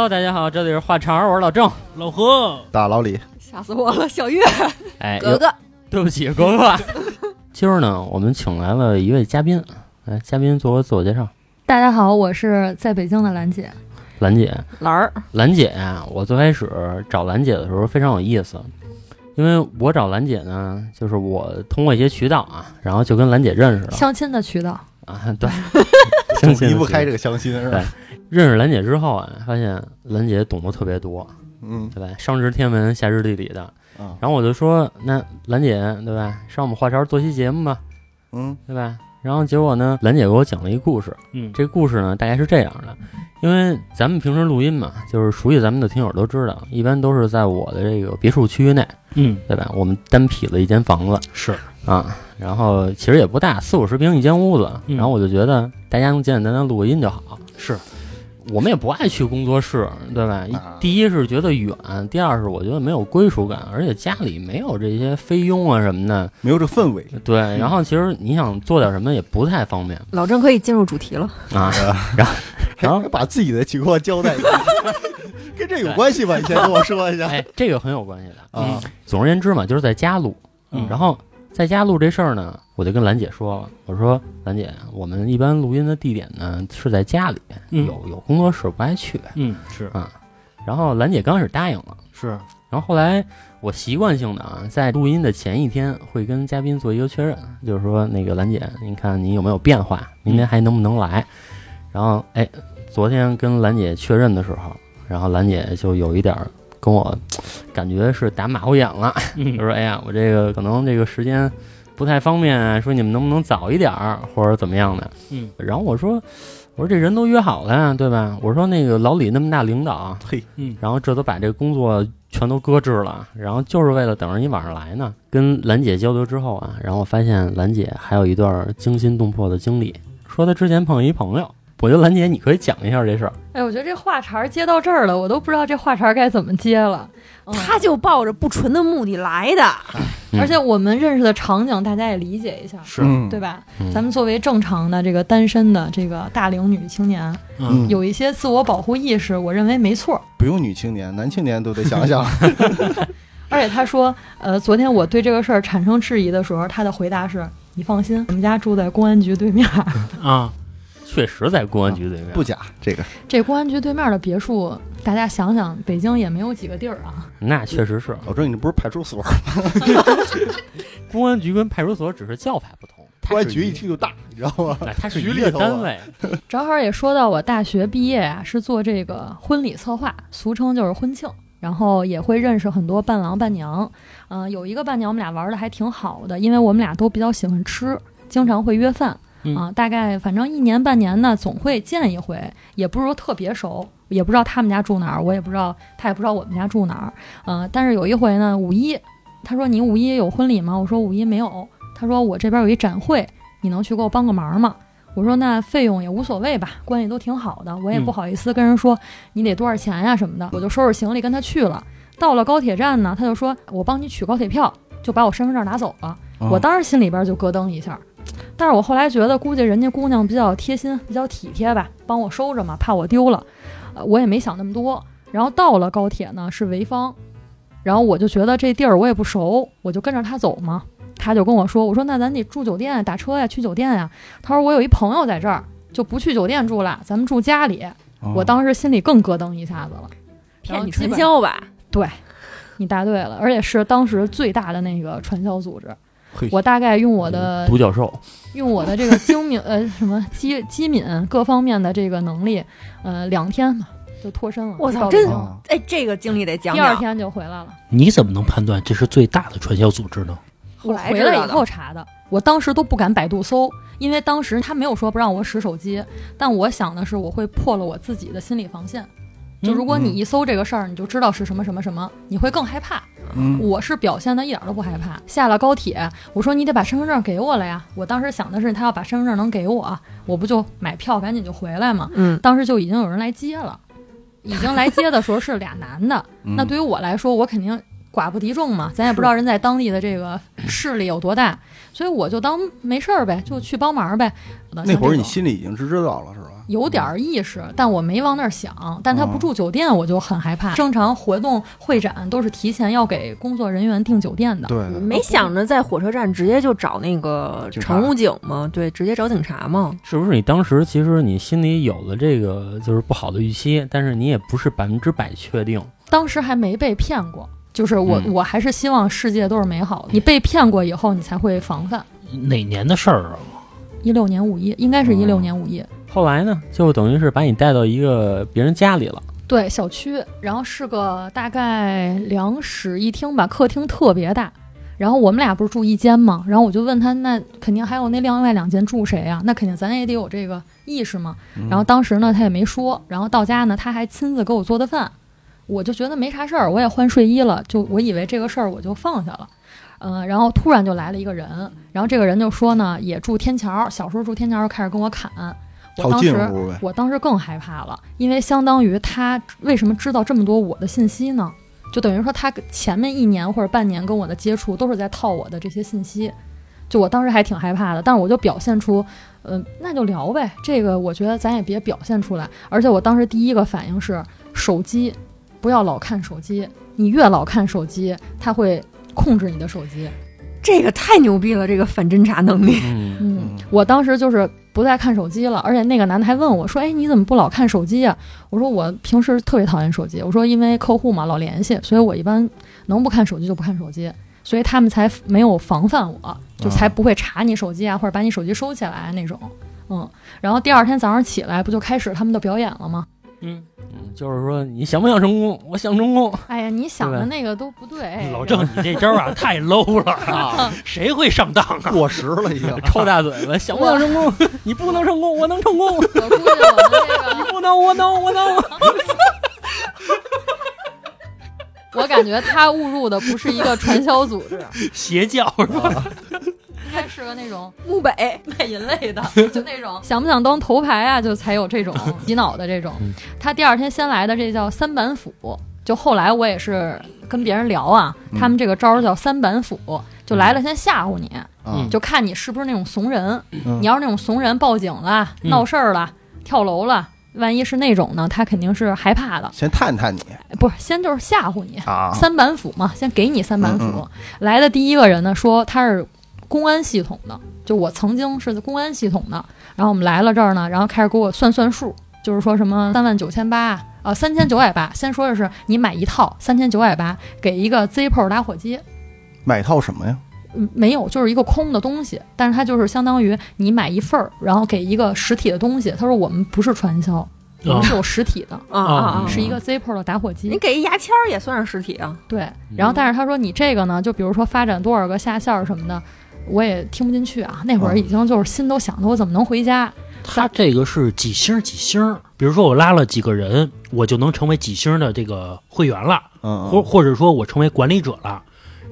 Hello，大家好，这里是话茬儿，我是老郑。老何，大老李，吓死我了，小月，哎，格格，对不起，格格。今儿呢，我们请来了一位嘉宾，来，嘉宾做个自我介绍。大家好，我是在北京的兰姐，兰姐，兰儿，兰姐呀，我最开始找兰姐的时候非常有意思，因为我找兰姐呢，就是我通过一些渠道啊，然后就跟兰姐认识了。相亲的渠道，啊，对，相亲离不开这个相亲是吧？认识兰姐之后啊，发现兰姐懂得特别多，嗯对吧？上知天文，下知地理的。啊然后我就说，那兰姐对吧，上我们话茬做期节目吧，嗯对吧？然后结果呢，兰姐给我讲了一个故事。嗯，这故事呢，大概是这样的，因为咱们平时录音嘛，就是熟悉咱们的听友都知道，一般都是在我的这个别墅区域内，嗯，对吧？我们单匹了一间房子是，啊，然后其实也不大，四五十平一间屋子。嗯然后我就觉得大家能简简单单录个音就好。是，我们也不爱去工作室，对吧？第一是觉得远，第二是我觉得没有归属感，而且家里没有这些菲佣啊什么的。没有这氛围，对，然后其实你想做点什么也不太方便老郑可以进入主题了，啊。然后，然后把自己的情况交代一下，跟这有关系吧？你先跟我说一下哎，这个很有关系的。啊。总而言之嘛，就是在家录。嗯然后在家录这事儿呢，我就跟兰姐说了，我说兰姐，我们一般录音的地点呢是在家里，嗯。有有工作室不爱去。嗯，是。啊然后兰姐刚开始答应了，是，然后后来我习惯性的啊，在录音的前一天会跟嘉宾做一个确认，就是说那个兰姐，您看您有没有变化，明天还能不能来？然后哎，昨天跟兰姐确认的时候，然后兰姐就有一点儿跟我感觉是打马虎眼了，嗯就说哎呀，我这个可能这个时间不太方便啊，说你们能不能早一点儿或者怎么样的？嗯，然后我说我说这人都约好了呀，对吧？我说那个老李那么大领导，嘿，嗯，然后这都把这个工作全都搁置了，然后就是为了等着你晚上来呢。跟兰姐交流之后啊，然后我发现兰姐还有一段惊心动魄的经历，说她之前碰一朋友。我觉得兰姐你可以讲一下这事儿。哎，我觉得这话茬儿接到这儿了，我都不知道这话茬该怎么接了。嗯他就抱着不纯的目的来的，嗯而且我们认识的场景，大家也理解一下，是，嗯对吧？嗯咱们作为正常的这个单身的这个大龄女青年，嗯，有一些自我保护意识，我认为没错。不用女青年，男青年都得想想。而且他说，呃，昨天我对这个事儿产生质疑的时候，他的回答是：“你放心，我们家住在公安局对面儿，啊，确实在公安局对面，不假，这个这公安局对面的别墅，大家想想，北京也没有几个地儿啊。那确实是老郑，你这不是派出所吗，公安局跟派出所只是叫法不同，公安局一一听就大，你知道吗？哎它是一个局里单位。正好也说到我大学毕业啊、是做这个婚礼策划，俗称就是婚庆，然后也会认识很多伴郎伴娘。嗯、有一个伴娘我们俩玩的还挺好的，因为我们俩都比较喜欢吃，经常会约饭。嗯啊，大概反正一年半年呢，总会见一回，也不是说特别熟，也不知道他们家住哪儿，我也不知道，他也不知道我们家住哪儿。嗯、但是有一回呢，五一，他说你五一有婚礼吗？我说五一没有。他说我这边有一展会，你能去给我帮个忙吗？我说那费用也无所谓吧，关系都挺好的，我也不嗯好意思跟人说你得多少钱呀什么的，我就收拾行李跟他去了。到了高铁站呢，他就说我帮你取高铁票，就把我身份证拿走了。我当时心里边就咯噔一下，但是我后来觉得估计人家姑娘比较贴心，比较体贴吧，帮我收着嘛，怕我丢了。呃，我也没想那么多。然后到了高铁呢是潍坊，然后我就觉得这地儿我也不熟，我就跟着他走嘛。他就跟我说：“我说那咱得住酒店，打车呀，去酒店呀。”他说：“我有一朋友在这儿，就不去酒店住了，咱们住家里。哦我当时心里更咯噔一下子了。骗你传销吧？对，你答对了，而且是当时最大的那个传销组织。嘿我大概用我的独角兽，用我的这个精明呃什么机机敏各方面的这个能力，呃两天吧就脱身了。我操真哎，这个经历得讲讲。第二天就回来了。你怎么能判断这是最大的传销组织呢？后我回来以来知道的后查的，我当时都不敢百度搜，因为当时他没有说不让我使手机，但我想的是我会破了我自己的心理防线。就如果你一搜这个事儿，你就知道是什么什么什么，你会更害怕。嗯，我是表现的一点都不害怕。下了高铁，我说你得把身份证给我了呀。我当时想的是他要把身份证能给我，我不就买票赶紧就回来嘛。嗯，当时就已经有人来接了，已经来接的时候是俩男的。嗯那对于我来说，我肯定寡不敌众嘛，咱也不知道人在当地的这个势力有多大，所以我就当没事儿呗，就去帮忙呗。那会儿你心里已经知道了是吧？有点儿意识，但我没往那儿想。但他不住酒店，我就很害怕。正常活动会展都是提前要给工作人员订酒店的。对对，没想着在火车站直接就找那个乘务警吗？对，直接找警察吗？是不是你当时其实你心里有了这个就是不好的预期，但是你也不是百分之百确定。当时还没被骗过，就是我，嗯我还是希望世界都是美好的。你被骗过以后，你才会防范。哪年的事儿啊？一六年五一，应该是一六年五一。后来呢，就等于是把你带到一个别人家里了。对，小区，然后是个大概两室一厅吧，客厅特别大。然后我们俩不是住一间嘛？然后我就问他，那肯定还有那另外两间住谁呀？那肯定咱也得有这个意识嘛。嗯然后当时呢，他也没说。然后到家呢，他还亲自给我做的饭，我就觉得没啥事儿，我也换睡衣了，就我以为这个事儿我就放下了。嗯、然后突然就来了一个人，然后这个人就说呢，也住天桥，小时候住天桥，开始跟我侃。我套当时。我当时更害怕了，因为相当于他为什么知道这么多我的信息呢？就等于说他前面一年或者半年跟我的接触都是在套我的这些信息，就我当时还挺害怕的，但是我就表现出，呃，那就聊呗，这个我觉得咱也别表现出来，而且我当时第一个反应是手机，不要老看手机，你越老看手机，他会控制你的手机。这个太牛逼了，这个反侦查能力。嗯，嗯，我当时就是不再看手机了，而且那个男的还问我说：“哎，你怎么不老看手机啊？”我说：“我平时特别讨厌手机。”我说：“因为客户嘛，老联系，所以我一般能不看手机就不看手机，所以他们才没有防范我，就才不会查你手机啊，或者把你手机收起来那种。”嗯，然后第二天早上起来，不就开始他们的表演了吗？嗯，就是说你想不想成功？我想成功。哎呀，你想的那个都不对。老郑，你这招啊 太 low 了啊！谁会上当啊？过时了已经。臭大嘴巴，想不想成功？你不能成功，我能成功。我估计我们这个，不能，我能，我能。我感觉他误入的不是一个传销组织，邪教是吧？应该是个那种木北，卖淫类的，就那种。想不想当头牌啊，就才有这种 洗脑的这种。嗯。他第二天先来的这叫三板斧，就后来我也是跟别人聊啊，他们这个招儿叫三板斧，就来了先吓唬你，啊，就看你是不是那种怂人。嗯。你要是那种怂人，报警了、嗯。闹事儿了、跳楼了。万一是那种呢，他肯定是害怕的，先探探你。不是先就是吓唬你，啊，三板斧嘛，先给你三板斧。嗯嗯。来的第一个人呢，说他是公安系统的，就我曾经是公安系统的。然后我们来了这儿呢，然后开始给我算算数，就是说什么三万九千八啊，三千九百八。先说的是你买一套三千九百八，给一个 Zippo 打火机。买套什么呀？嗯，没有，就是一个空的东西，但是它就是相当于你买一份儿，然后给一个实体的东西。他说我们不是传销，我们是有实体的，啊啊啊！是一个 Zippo 的打火机。你给一牙签儿也算是实体啊？对，然后但是他说你这个呢，就比如说发展多少个下线儿什么的，我也听不进去啊。那会儿已经就是心都想着我怎么能回家。他这个是几星几星？比如说我拉了几个人，我就能成为几星的这个会员了，嗯，或或者说我成为管理者了。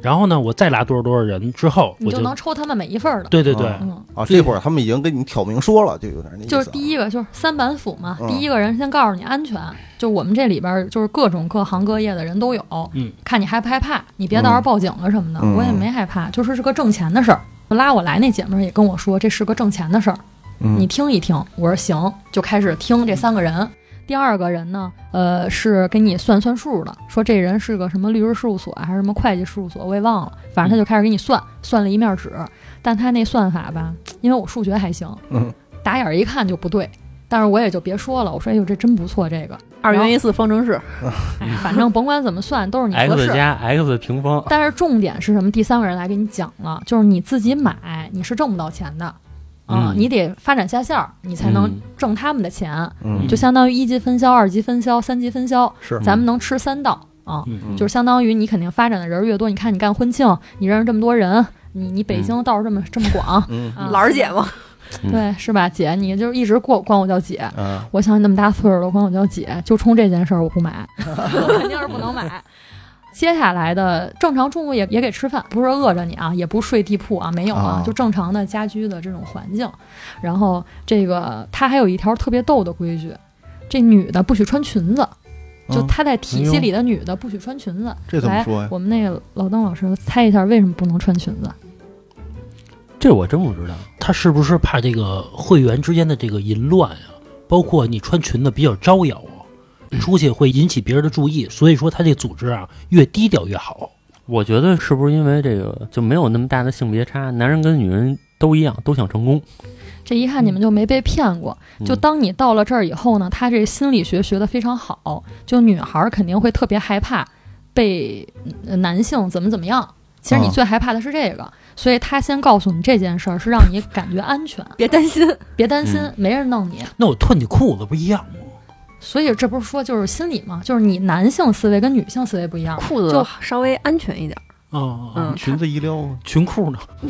然后呢，我再拉多少多少人之后，我你就能抽他们每一份儿的。对对对，啊，这会儿他们已经跟你挑明说了，就有点那意思啊。就是第一个就是三板斧嘛，嗯第一个人先告诉你安全，就我们这里边儿就是各种各行各业的人都有，嗯，看你害不害怕，你别到时候报警了什么的，嗯我也没害怕，就说是个挣钱的事儿。拉我来那姐们儿也跟我说，这是个挣钱的事儿，嗯你听一听。我说行，就开始听这三个人。第二个人呢，呃，是给你算算数的，说这人是个什么律师事务所啊还是什么会计事务所，我也忘了。反正他就开始给你算，算了一面纸。但他那算法吧，因为我数学还行，嗯，打眼儿一看就不对。但是我也就别说了，我说哎呦这真不错，这个，二元一次方程式，哎，反正甭管怎么算都是你合 x。加 x 平方，但是重点是什么？第三个人来给你讲了，就是你自己买，你是挣不到钱的，啊嗯你得发展下线儿，你才能嗯挣他们的钱。嗯就相当于一级分销、二级分销、三级分销，是咱们能吃三道啊。嗯就是相当于你肯定发展的人越多，你看你干婚庆，你认识这么多人，你你北京道儿这么这么广，嗯啊老儿姐嘛，嗯对是吧？姐，你就一直管管我叫姐。啊我想你那么大岁数了，管我叫姐，就冲这件事儿我不买，肯定是不能买。接下来的正常中午也也给吃饭，不是饿着你啊，也不睡地铺啊，没有啊啊，就正常的家居的这种环境。然后这个他还有一条特别逗的规矩，这女的不许穿裙子，就嗯她在体系里的女的不许穿裙子。来这怎么说呀？我们那个老邓老师猜一下，为什么不能穿裙子？这我真不知道。他是不是怕这个会员之间的这个淫乱啊？包括你穿裙子比较招摇啊，出去会引起别人的注意，所以说他这组织啊越低调越好。我觉得是不是因为这个就没有那么大的性别差，男人跟女人都一样，都想成功。这一看你们就没被骗过。就嗯当你到了这儿以后呢，他这心理学学得非常好，就女孩儿肯定会特别害怕被呃男性怎么怎么样。其实你哦最害怕的是这个，所以他先告诉你这件事儿，是让你感觉安全，别担心，别担心，嗯没人弄你。那我脱你裤子不一样吗？所以这不是说就是心理嘛，就是你男性思维跟女性思维不一样。裤子就稍微安全一点。哦，嗯裙子一撩，裙裤呢？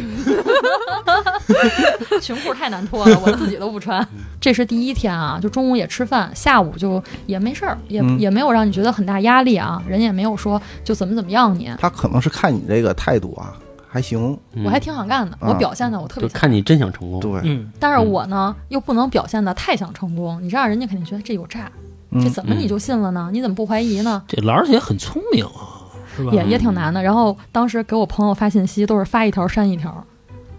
裙裤太难脱了，我自己都不穿。这是第一天啊，就中午也吃饭，下午就也没事儿，也、嗯也没有让你觉得很大压力啊，人也没有说就怎么怎么样你，他可能是看你这个态度啊，还行。嗯我还挺想干的，啊我表现的我特别看你真想成功。对，嗯，但是我呢又不能表现的太想成功，你这样人家肯定觉得这有诈，嗯这怎么你就信了呢？你怎么不怀疑呢？这兰儿姐很聪明啊，是吧？也也挺难的。然后当时给我朋友发信息都是发一条删一条，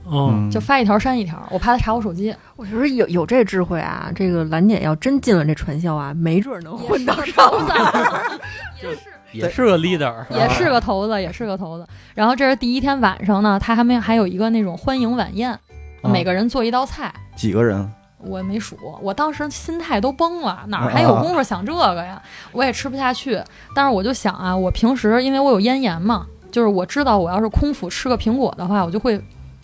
哦，嗯就发一条删一条，我怕他查我手机。我觉得有有这智慧啊，这个兰姐要真进了这传销啊，没准儿能混到上头。也是个 leader。也是个头子，也是个头子。然后这是第一天晚上呢，他还没还有一个那种欢迎晚宴，啊每个人做一道菜。几个人？我没数，我当时心态都崩了，哪儿还有功夫想这个呀？我也吃不下去。但是我就想啊，我平时因为我有咽炎嘛，就是我知道我要是空腹吃个苹果的话，我就会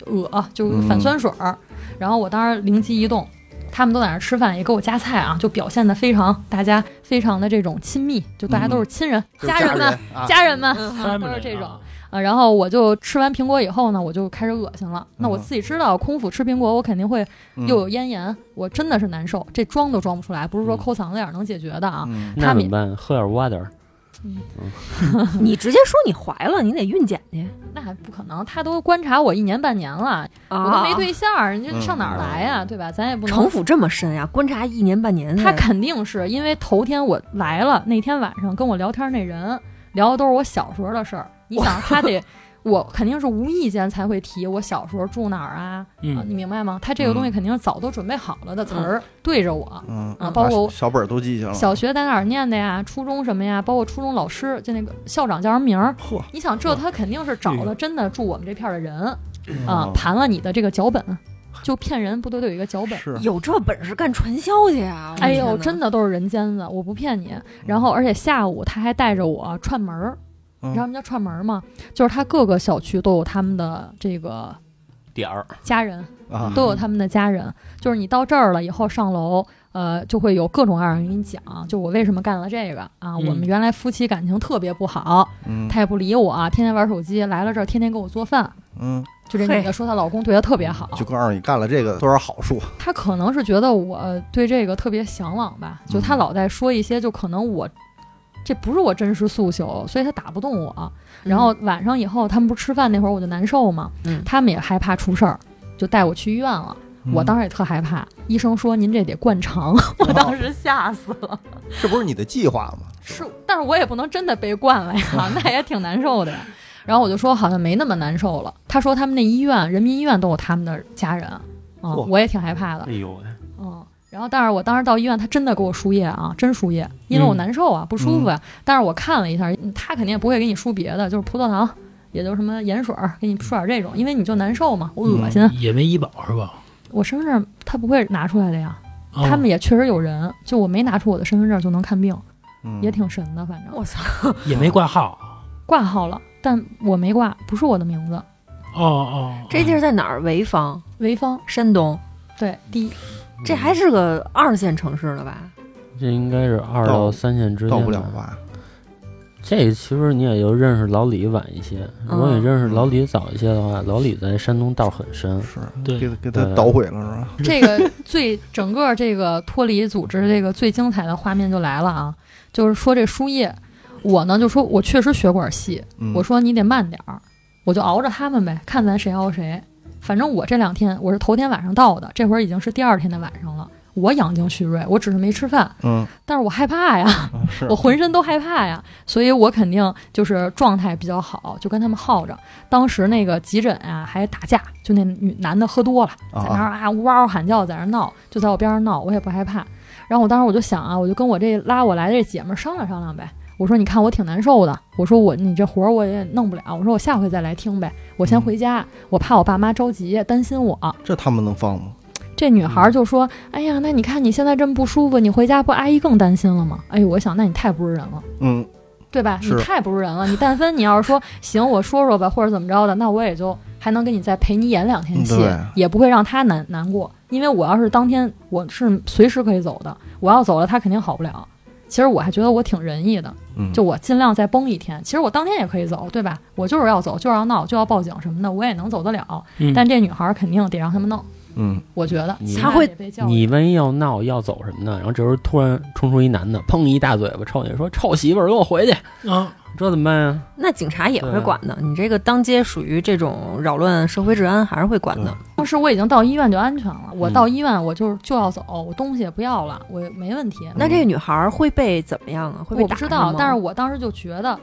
恶，就反酸水儿。然后我当时灵机一动，他们都在那儿吃饭，也给我夹菜啊，就表现的非常大家非常的这种亲密，就大家都是亲人、就是家人们、啊家人们。嗯都是这种啊啊，然后我就吃完苹果以后呢，我就开始恶心了。那我嗯自己知道，空腹吃苹果，我肯定会嗯又有咽炎，我真的是难受，这装都装不出来，不是说嗯抠嗓子眼儿能解决的啊。嗯那他们怎么办？喝点 water。你直接说你怀了，你得孕检去那还不可能，他都观察我一年半年了，啊我都没对象儿，你这嗯上哪儿来呀？对吧？咱也不能城。府这么深呀、观察一年半年。他肯定是因为头天我来了，那天晚上跟我聊天那人聊的都是我小时候的事儿。你想，他得我肯定是无意间才会提我小时候住哪儿啊，啊，嗯，你明白吗？他这个东西肯定是早都准备好了的词儿，对着我。嗯啊包括小本儿都记下了。小学在哪儿念的呀？初中什么呀？包括初中老师，就那个校长叫什么名儿？嚯你想，这他肯定是找哎了真的住我们这片儿的人啊哦，盘了你的这个脚本，就骗人不都得有一个脚本？是有这本事干传销去啊、哎呦，真的都是人间子，我不骗你。然后，而且下午他还带着我串门儿，嗯你知道什么叫串门儿吗？就是他各个小区都有他们的这个点儿，家人，啊，都有他们的家人。就是你到这儿了以后上楼，呃，就会有各种各样的人给你讲，就我为什么干了这个啊？嗯我们原来夫妻感情特别不好，嗯他也不理我、啊天天玩手机，来了这儿天天给我做饭。嗯，就这女的说她老公对她特别好，就告诉你干了这个多少好处。她可能是觉得我对这个特别向往吧，就她嗯老在说一些就可能我这不是我真实诉求，所以他打不动我。然后晚上以后他们不是吃饭那会儿我就难受嘛，嗯他们也害怕出事儿，就带我去医院了。我当时也特害怕，医生说您这得灌肠，我当时吓死了。这不是你的计划吗？是，但是我也不能真的被灌了呀，那也挺难受的呀。然后我就说好像没那么难受了。他说他们那医院，人民医院都有他们的家人，啊、嚯我也挺害怕的哎，呦。然后，但是我当时到医院，他真的给我输液啊，真输液，因为我嗯难受啊，不舒服呀、但是我看了一下，嗯他肯定也不会给你输别的，就是葡萄糖，也就是什么盐水儿，给你输点这种，因为你就难受嘛，我恶心。也没医保是吧？我身份证他不会拿出来的呀，哦他们也确实有人，就我没拿出我的身份证就能看病，嗯也挺神的，反正我操，也没挂号。挂号了，但我没挂，不是我的名字。哦哦，这地儿在哪儿？潍坊、潍坊，山东，对，第一，这还是个二线城市了吧？这应该是二到到三线之间到不了吧？这其实你也就认识老李晚一些，如果你嗯认识老李早一些的话，老李在山东道很深。是对给给他捣毁了是吧？这个最整个这个脱离组织这个最精彩的画面就来了啊！就是说这输液，我呢就说我确实血管细，嗯我说你得慢点儿，我就熬着他们呗，看咱谁熬谁。反正我这两天我是头天晚上到的，这会儿已经是第二天的晚上了。我养精蓄锐，我只是没吃饭，嗯，但是我害怕呀，啊 我浑身都害怕呀，所以我肯定就是状态比较好，就跟他们耗着。当时那个急诊啊还打架，就那女男的喝多了，在那儿啊呜嗷喊叫，在那儿闹，就在我边上闹，我也不害怕。然后我当时我就想啊，我就跟我这拉我来的这姐们儿商量商量呗。我说你看我挺难受的，我说我你这活儿我也弄不了，我说我下回再来听呗，我先回家，我怕我爸妈着急担心我。这他们能放吗？这女孩儿就说：“哎呀，那你看你现在这么不舒服，你回家不阿姨更担心了吗？”哎呦，我想那你太不是人了。嗯，对吧？你是太不是人了。你但凡你要是说行，我说说吧，或者怎么着的，那我也就还能跟你再陪你演两天戏，也不会让他难难过。因为我要是当天我是随时可以走的，我要走了他肯定好不了。其实我还觉得我挺仁义的，嗯就我尽量再崩一天。其实我当天也可以走，对吧？我就是要走，就是要闹，就要报警什么的，我也能走得了。嗯但这女孩儿肯定得让他们弄，嗯，我觉得你起码她会你万一要闹要走什么的，然后这时候突然冲出一男的，砰一大嘴巴抽你，说臭媳妇儿，给我回去，啊，这怎么办呀？那警察也会管的。你这个当街属于这种扰乱社会治安，还是会管的。当时我已经到医院就安全了，我嗯到医院我就就要走，我东西也不要了，我没问题。那这个女孩儿会被怎么样啊？会被打我不知道，但是我当时就觉得，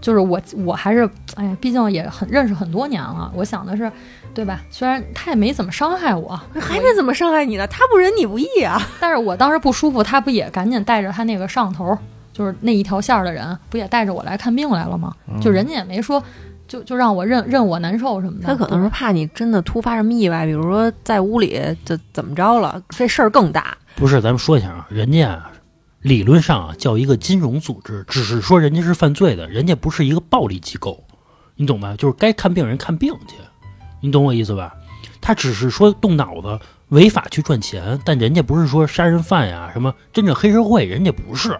就是我我还是哎呀，毕竟也很认识很多年了，我想的是，对吧？虽然他也没怎么伤害我，还没怎么伤害你呢，他不仁你不义啊！但是我当时不舒服，他不也赶紧带着他那个上头，就是那一条线儿的人，不也带着我来看病来了吗？嗯就人家也没说，就就让我认认我难受什么的。他可能是怕你真的突发什么意外，比如说在屋里就怎么着了，这事儿更大。不是，咱们说一下啊，人家啊，理论上啊叫一个金融组织，只是说人家是犯罪的，人家不是一个暴力机构，你懂吧？就是该看病人看病去，你懂我意思吧？他只是说动脑子违法去赚钱，但人家不是说杀人犯呀什么真正黑社会，人家不是。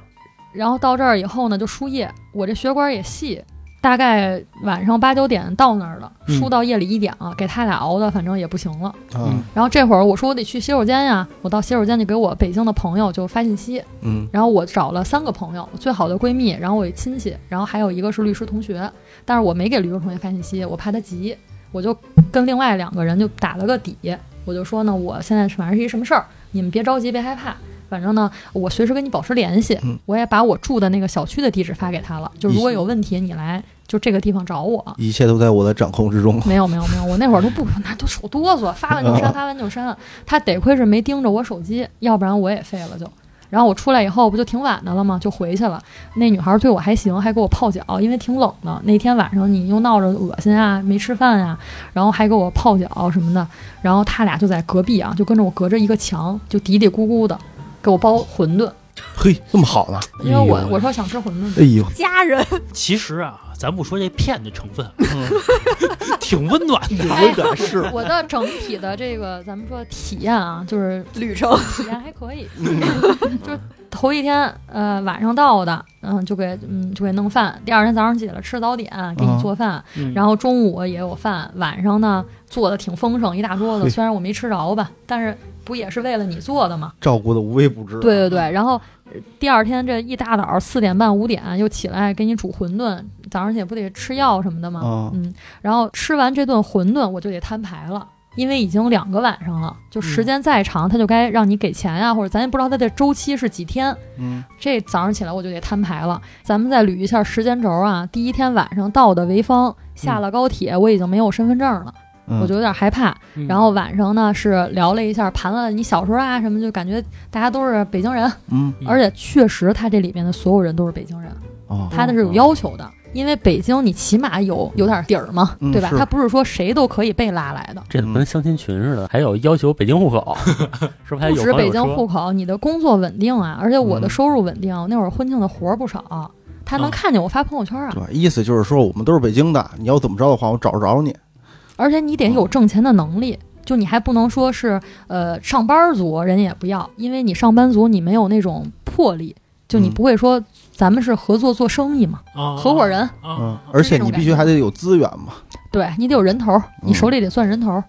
然后到这儿以后呢，就输液，我这血管也细，大概晚上八九点到那儿了，嗯输到夜里一点了，给他俩熬的，反正也不行了。嗯，然后这会儿我说我得去洗手间呀，我到洗手间就给我北京的朋友就发信息，嗯然后我找了三个朋友，最好的闺蜜，然后我一亲戚，然后还有一个是律师同学，但是我没给律师同学发信息，我怕他急，我就跟另外两个人就打了个底，我就说呢，我现在反正是一什么事儿，你们别着急，别害怕。反正呢，我随时跟你保持联系。嗯我也把我住的那个小区的地址发给他了，就如果有问题，你来就这个地方找我。一切都在我的掌控之中。没有没有没有，我那会儿都不，那都手哆嗦，发完就删，发完就删。他得亏是没盯着我手机，要不然我也废了就。然后我出来以后不就挺晚的了吗？就回去了。那女孩对我还行，还给我泡脚，因为挺冷的。那天晚上你又闹着恶心啊，没吃饭啊，然后还给我泡脚什么的。然后他俩就在隔壁啊，就跟着我隔着一个墙，就嘀嘀咕咕的给我包馄饨，嘿，这么好呢？因为我哎我说想吃馄饨。哎呦，家人，其实啊，咱不说这骗的成分，嗯。挺温暖的。有点是，我的整体的这个咱们说体验啊，就是旅程。体验还可以，就是头一天呃晚上到的，嗯就给嗯就给弄饭，第二天早上起来吃早点，给你做饭，嗯然后中午也有饭，晚上呢做的挺丰盛，一大桌子，虽然我没吃着吧，但是不也是为了你做的吗？照顾的无微不至。对对对，然后呃第二天这一大早四点半五点又起来给你煮馄饨，早上起来不得吃药什么的吗？啊嗯，然后吃完这顿馄饨我就得摊牌了。因为已经两个晚上了，就时间再长，他就该让你给钱呀、或者咱也不知道他的周期是几天。嗯这早上起来我就得摊牌了。咱们再捋一下时间轴啊，第一天晚上到的潍坊，下了高铁，我已经没有身份证了，嗯，我就有点害怕。嗯然后晚上呢是聊了一下，盘了你小时候啊什么，就感觉大家都是北京人，嗯嗯而且确实他这里面的所有人都是北京人，哦，他的是有要求的。因为北京，你起码有有点底儿嘛，嗯对吧？是他不是说谁都可以被拉来的，这怎么跟相亲群似的？还有要求北京户口，是不是还有不止北京户口，你的工作稳定啊，而且我的嗯收入稳定。那会儿婚庆的活儿不少，他能啊看见我发朋友圈啊。对，意思就是说我们都是北京的，你要怎么着的话，我找着着你。而且你得有挣钱的能力，就你还不能说是呃上班族，人家也不要，因为你上班族你没有那种魄力，就你嗯。不会说咱们是合作做生意嘛，啊合伙人，啊嗯，而且你必须还得有资源嘛。对你得有人头儿，你手里得算人头儿。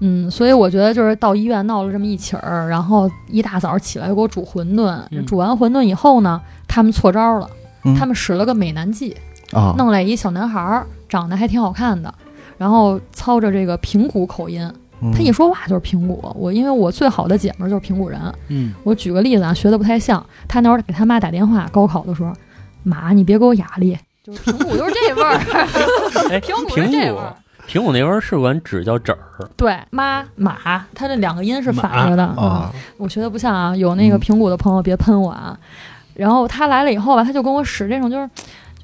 嗯，所以我觉得就是到医院闹了这么一起儿，然后一大早起来给我煮馄饨，嗯。煮完馄饨以后呢，他们错招了，嗯。他们使了个美男计，啊，弄来一小男孩儿，长得还挺好看的，然后操着这个平谷口音，嗯他一说话就是平谷。我因为我最好的姐们儿就是平谷人。嗯，我举个例子啊，学的不太像。他那会儿给他妈打电话，高考的时候，妈，你别给我压力，就是平谷就是这味儿，哎，平谷是平谷这味儿。平谷那边儿是管纸叫纸儿，对，妈马，它这两个音是反着的我学的不像啊，有那个嗯平谷的朋友别喷我啊。然后他来了以后吧，他就跟我使这种就是。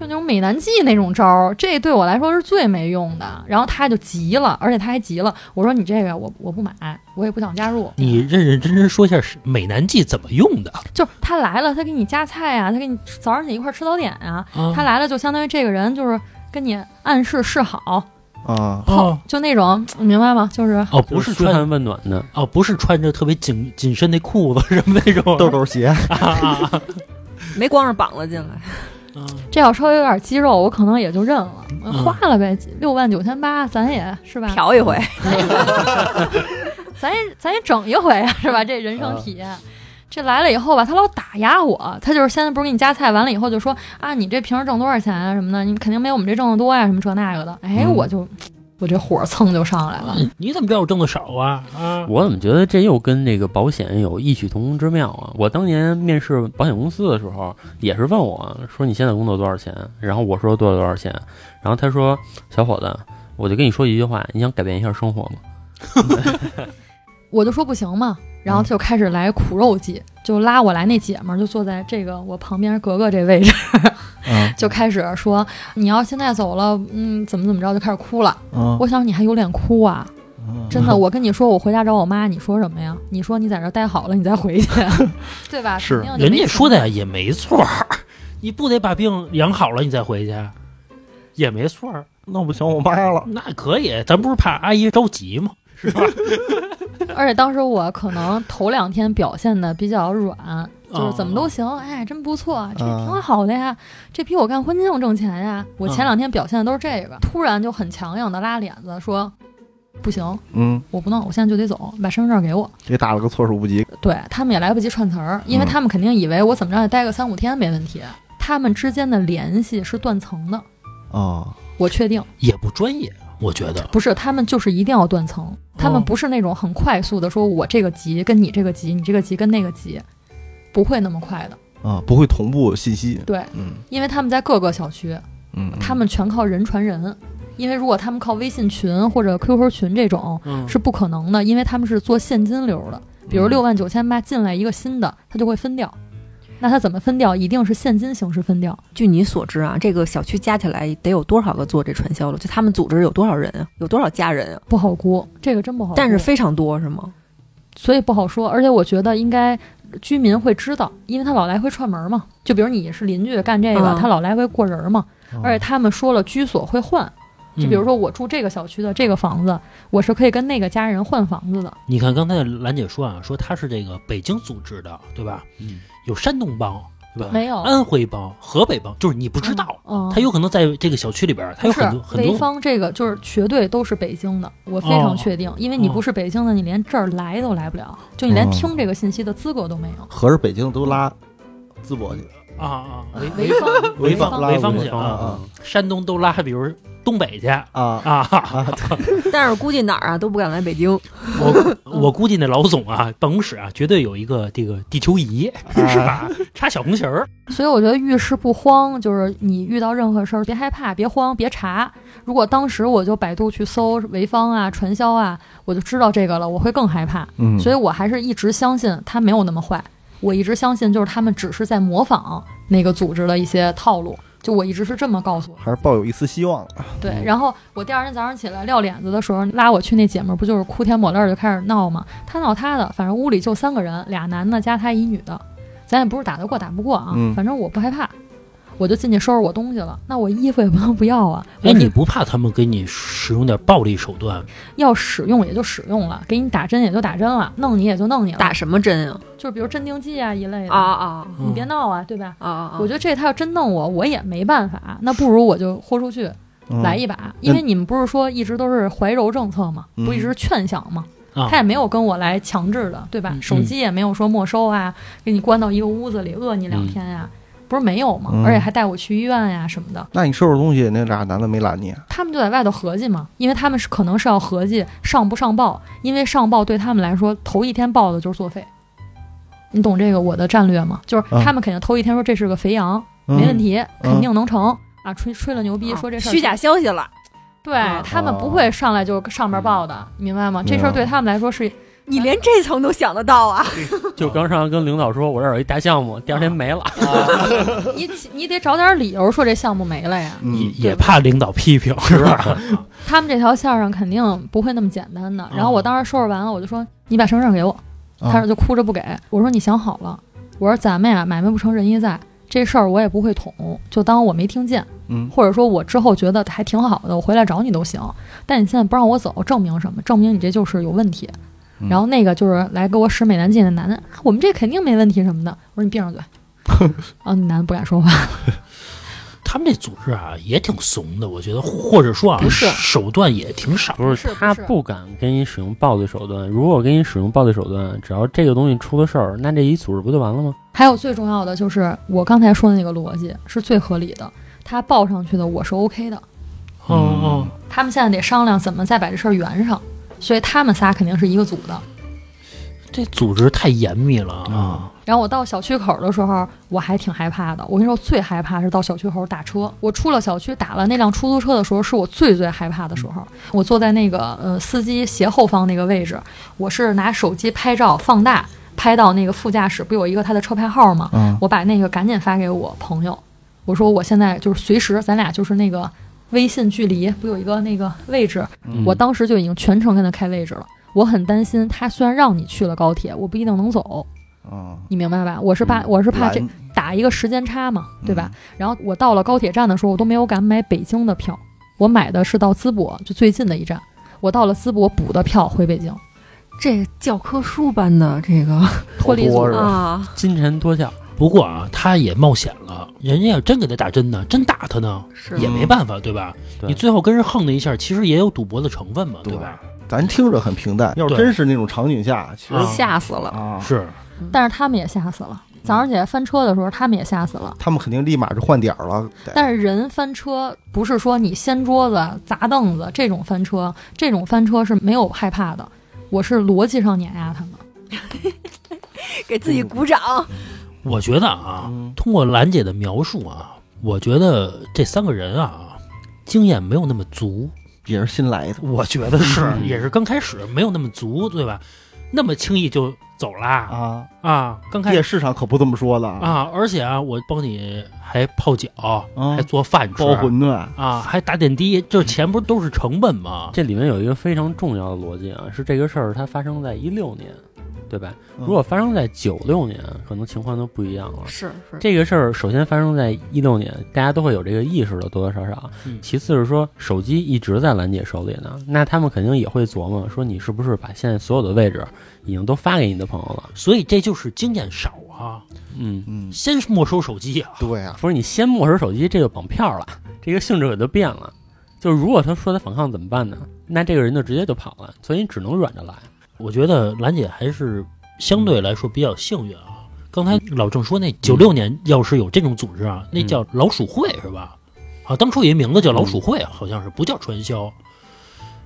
就那种美男计那种招儿，这对我来说是最没用的。然后他就急了，而且他还急了。我说你这个我我不买，我也不想加入。你认认真真说一下是美男计怎么用的就是他来了，他给你夹菜啊，他给你早上起一块儿吃早点啊。啊？他来了就相当于这个人就是跟你暗示示好，啊，哦就那种你明白吗？就是哦，不是嘘穿寒问暖的。哦，不是穿着特别紧紧身那裤子什么那种 豆豆鞋，没光着膀子进来，啊 这要稍微有点肌肉，我可能也就认了，嗯花了呗，六万九千八，咱也是吧？嫖一回，咱也咱也整一回啊，是吧？这人生体验。这来了以后吧，他老打压我，他就是现在不是给你夹菜，完了以后就说啊，你这平时挣多少钱啊什么的，你肯定没我们这挣的多呀、什么这那个的。哎，嗯我就我这火蹭就上来了。你怎么知道我挣的少啊？啊，我怎么觉得这又跟那个保险有异曲同工之妙啊？我当年面试保险公司的时候，也是问我说你现在工作多少钱，然后我说多少多少钱，然后他说小伙子，我就跟你说一句话，你想改变一下生活吗？我就说不行嘛，然后他就开始来苦肉计，就拉我来那姐们儿就坐在这个我旁边格格这位置，嗯就开始说你要现在走了，嗯，怎么怎么着，就开始哭了。嗯，我想你还有脸哭啊？嗯真的，我跟你说，我回家找我妈，你说什么呀？你说你在这待好了，你再回去，对吧？是人家说的呀也没错，你不得把病养好了你再回去，也没错儿。那不行我妈了，那可以，咱不是怕阿姨着急吗？是吧？而且当时我可能头两天表现的比较软，就是怎么哦都行，哎，真不错，这啊挺好的呀，这比我干婚庆挣钱呀。我前两天表现的都是这个，突然就很强硬的拉脸子说，不行，嗯，我不弄，我现在就得走，把身份证给我。这打了个措手不及，对他们也来不及串词儿，因为嗯他们肯定以为我怎么着也待个三五天没问题。他们之间的联系是断层的，啊，我确定也不专业，我觉得。不是他们就是一定要断层，他们不是那种很快速的说，我这个级跟你这个级，你这个级跟那个级，不会那么快的。啊，不会同步信息，对，嗯因为他们在各个小区，嗯，他们全靠人传人。因为如果他们靠微信群或者 QQ 群这种嗯，是不可能的，因为他们是做现金流的。比如嗯六万九千八进来一个新的，他就会分掉。那他怎么分掉？一定是现金形式分掉。据你所知啊，这个小区加起来得有多少个做这传销的？就他们组织有多少人啊？有多少家人啊？不好估，这个真不好。但是非常多是吗？所以不好说。而且我觉得应该居民会知道，因为他老来回串门嘛。就比如你是邻居干这个，嗯他老来回过人嘛。嗯而且他们说了，居所会换。就比如说我住这个小区的这个房子，我是可以跟那个家人换房子的。你看刚才兰姐说啊，说她是这个北京组织的，对吧？嗯，有山东帮，对吧？没有安徽帮、河北帮，就是你不知道，嗯，他有可能在这个小区里边儿，他有很多很多。潍坊这个就是绝对都是北京的，我非常确定，因为你不是北京的，你连这儿来都来不了，就你连哦听这个信息的资格都没有。合着北京都拉淄博去，啊啊，潍潍坊，潍坊潍坊去潍坊啊啊，山东都拉，比如东北去啊啊啊。啊，但是估计哪儿啊都不敢来北京。我我估计那老总啊，办公室啊，绝对有一个这个地球仪，是吧？插小红旗儿。所以我觉得遇事不慌，就是你遇到任何事儿别害怕，别慌，别查。如果当时我就百度去搜潍坊啊、传销啊，我就知道这个了，我会更害怕。嗯，所以我还是一直相信他没有那么坏，我一直相信就是他们只是在模仿那个组织的一些套路。就我一直是这么告诉我。还是抱有一丝希望的，对，然后我第二天早上起来撂脸子的时候，拉我去那姐们儿不就是哭天抹泪儿就开始闹吗？她闹她的，反正屋里就三个人，俩男的加她一女的，咱也不是打得过打不过啊，嗯反正我不害怕，我就进去收拾我东西了。那我衣服也不能不要啊，哎，你不怕他们给你使用点暴力手段？要使用也就使用了，给你打针也就打针了，弄你也就弄你了，打什么针啊？就是比如镇定剂啊一类的啊啊你别闹啊，对吧？啊啊！我觉得这他要真弄我，我也没办法，那不如我就豁出去嗯来一把，因为你们不是说一直都是怀柔政策吗？嗯不一直劝降吗？啊他也没有跟我来强制的，对吧？嗯手机也没有说没收啊，给你关到一个屋子里饿你两天呀、不是没有吗？嗯而且还带我去医院呀什么的。那你收拾东西，那俩男的没拦你？他们就在外头合计嘛，因为他们是可能是要合计上不上报，因为上报对他们来说，头一天报的就是作废。你懂这个我的战略吗？就是啊他们肯定头一天说这是个肥羊，嗯没问题，肯定能成啊，吹吹了牛逼啊说这事儿虚假消息了。对啊他们不会上来就上面报的，明白吗？这事儿对他们来说是你连这层都想得到啊？就刚上来跟领导说，我这儿有一大项目，第二天没了。你你得找点理由说这项目没了呀。也嗯，也怕领导批评，是吧？他们这条线上肯定不会那么简单的。然后我当时收拾完了，我就说你把身份证给我，他说就哭着不给。我说你想好了，我说咱们呀买卖不成仁义在，这事儿我也不会捅，就当我没听见，嗯或者说我之后觉得还挺好的，我回来找你都行。但你现在不让我走，证明什么？证明你这就是有问题。嗯然后那个就是来给我使美男计的男的，我们这肯定没问题什么的。我说你闭上嘴。啊，那男的不敢说话。他们这组织啊也挺怂的，我觉得，或者说啊，不是手段也挺少。不是他不敢给你使用暴力手段。如果给你使用暴力手段，只要这个东西出了事儿，那这一组织不就完了吗？还有最重要的就是我刚才说的那个逻辑是最合理的，他报上去的我是 OK 的。嗯嗯，他们现在得商量怎么再把这事儿圆上，所以他们仨肯定是一个组的。这组织太严密了啊！然后我到小区口的时候，我还挺害怕的。我跟你说，最害怕是到小区口打车。我出了小区打了那辆出租车的时候，是我最最害怕的时候。我坐在那个呃司机斜后方那个位置，我是拿手机拍照放大，拍到那个副驾驶不有一个他的车牌号吗？嗯我把那个赶紧发给我朋友，我说我现在就是随时咱俩就是那个微信距离不有一个那个位置，嗯。我当时就已经全程跟他开位置了。我很担心他虽然让你去了高铁，我不一定能走，啊，你明白吧？我是怕嗯我是怕这打一个时间差嘛，对吧？然后我到了高铁站的时候，我都没有敢买北京的票，我买的是到淄博就最近的一站。我到了淄博补的票回北京，这教科书般的这个 脱离组啊，金蝉脱壳，不过啊，他也冒险了，人家要真给他打针呢，真打他呢，是也没办法，对吧？对你最后跟人横了一下，其实也有赌博的成分嘛，对吧？咱听着很平淡，要是真是那种场景下，其实啊吓死了。啊，是，但是他们也吓死了。早上起来翻车的时候，他们也吓死了。他们肯定立马就换点儿了。但是人翻车不是说你掀桌子、砸凳子这种翻车，这种翻车是没有害怕的。我是逻辑上碾压他们。给自己鼓掌。我觉得啊，嗯。通过兰姐的描述啊，我觉得这三个人啊，经验没有那么足。也是新来的，我觉得是，嗯。也是刚开始没有那么足，对吧？那么轻易就走啦啊，啊！刚开夜始市场可不这么说的，啊，而且啊，我帮你还泡脚，嗯。还做饭吃，包馄饨，啊，还打点滴，这钱不都是成本吗？这里面有一个非常重要的逻辑啊，是这个事儿它发生在一六年，对吧？嗯如果发生在九六年，可能情况都不一样了。是是，这个事儿首先发生在一六年，大家都会有这个意识的，多多少少。嗯其次是说，手机一直在兰姐手里呢，那他们肯定也会琢磨说，你是不是把现在所有的位置已经都发给你的朋友了？所以这就是经验少啊，嗯，嗯，先没收手机啊，对啊，不是你先没收手机，这个绑票了，这个性质可就变了。就是如果他说他反抗怎么办呢？那这个人就直接就跑了，所以你只能软着来。我觉得兰姐还是相对来说比较幸运啊。刚才老郑说那九六年要是有这种组织啊，那叫老鼠会是吧？啊，当初有一名字叫老鼠会，啊好像是不叫传销。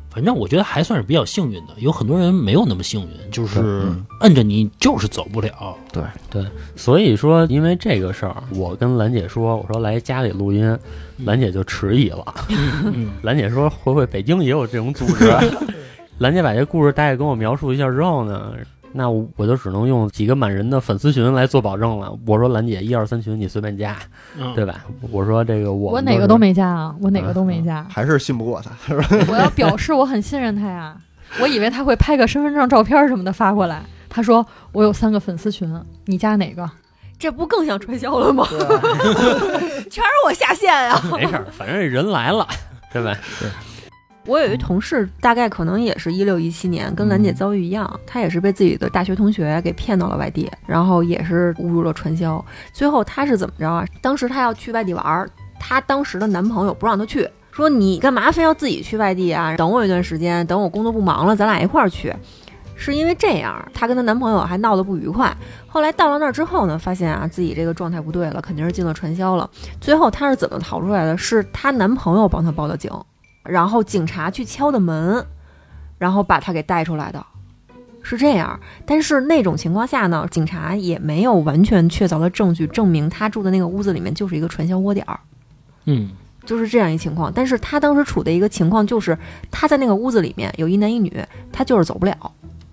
反正我觉得还算是比较幸运的，有很多人没有那么幸运，就是嗯摁着你就是走不了。对对所以说，因为这个事儿，我跟兰姐说，我说来家里录音，兰姐就迟疑了。嗯，兰姐说，会不会北京也有这种组织？兰姐把这故事大概跟我描述一下之后呢，那我我就只能用几个满人的粉丝群来做保证了。我说兰姐一二三群你随便加，嗯对吧？我说这个我我哪个都没加啊，我哪个都没加。还是信不过他，是吧？我要表示我很信任他呀，我以为他会拍个身份证照片什么的发过来。他说我有三个粉丝群，你加哪个？这不更像传销了吗？全是我下线啊！没事儿，反正人来了，对吧？我有一同事，大概可能也是一六一七年，跟兰姐遭遇一样，她也是被自己的大学同学给骗到了外地，然后也是误入了传销。最后她是怎么着啊？当时她要去外地玩儿，她当时的男朋友不让她去，说你干嘛非要自己去外地啊？等我一段时间，等我工作不忙了，咱俩一块儿去。是因为这样，她跟她男朋友还闹得不愉快。后来到了那儿之后呢，发现啊自己这个状态不对了，肯定是进了传销了。最后她是怎么逃出来的？是她男朋友帮她报的警，然后警察去敲的门，然后把他给带出来的。是这样，但是那种情况下呢，警察也没有完全确凿的证据证明他住的那个屋子里面就是一个传销窝点儿。嗯就是这样一情况。但是他当时处的一个情况就是，他在那个屋子里面有一男一女，他就是走不了，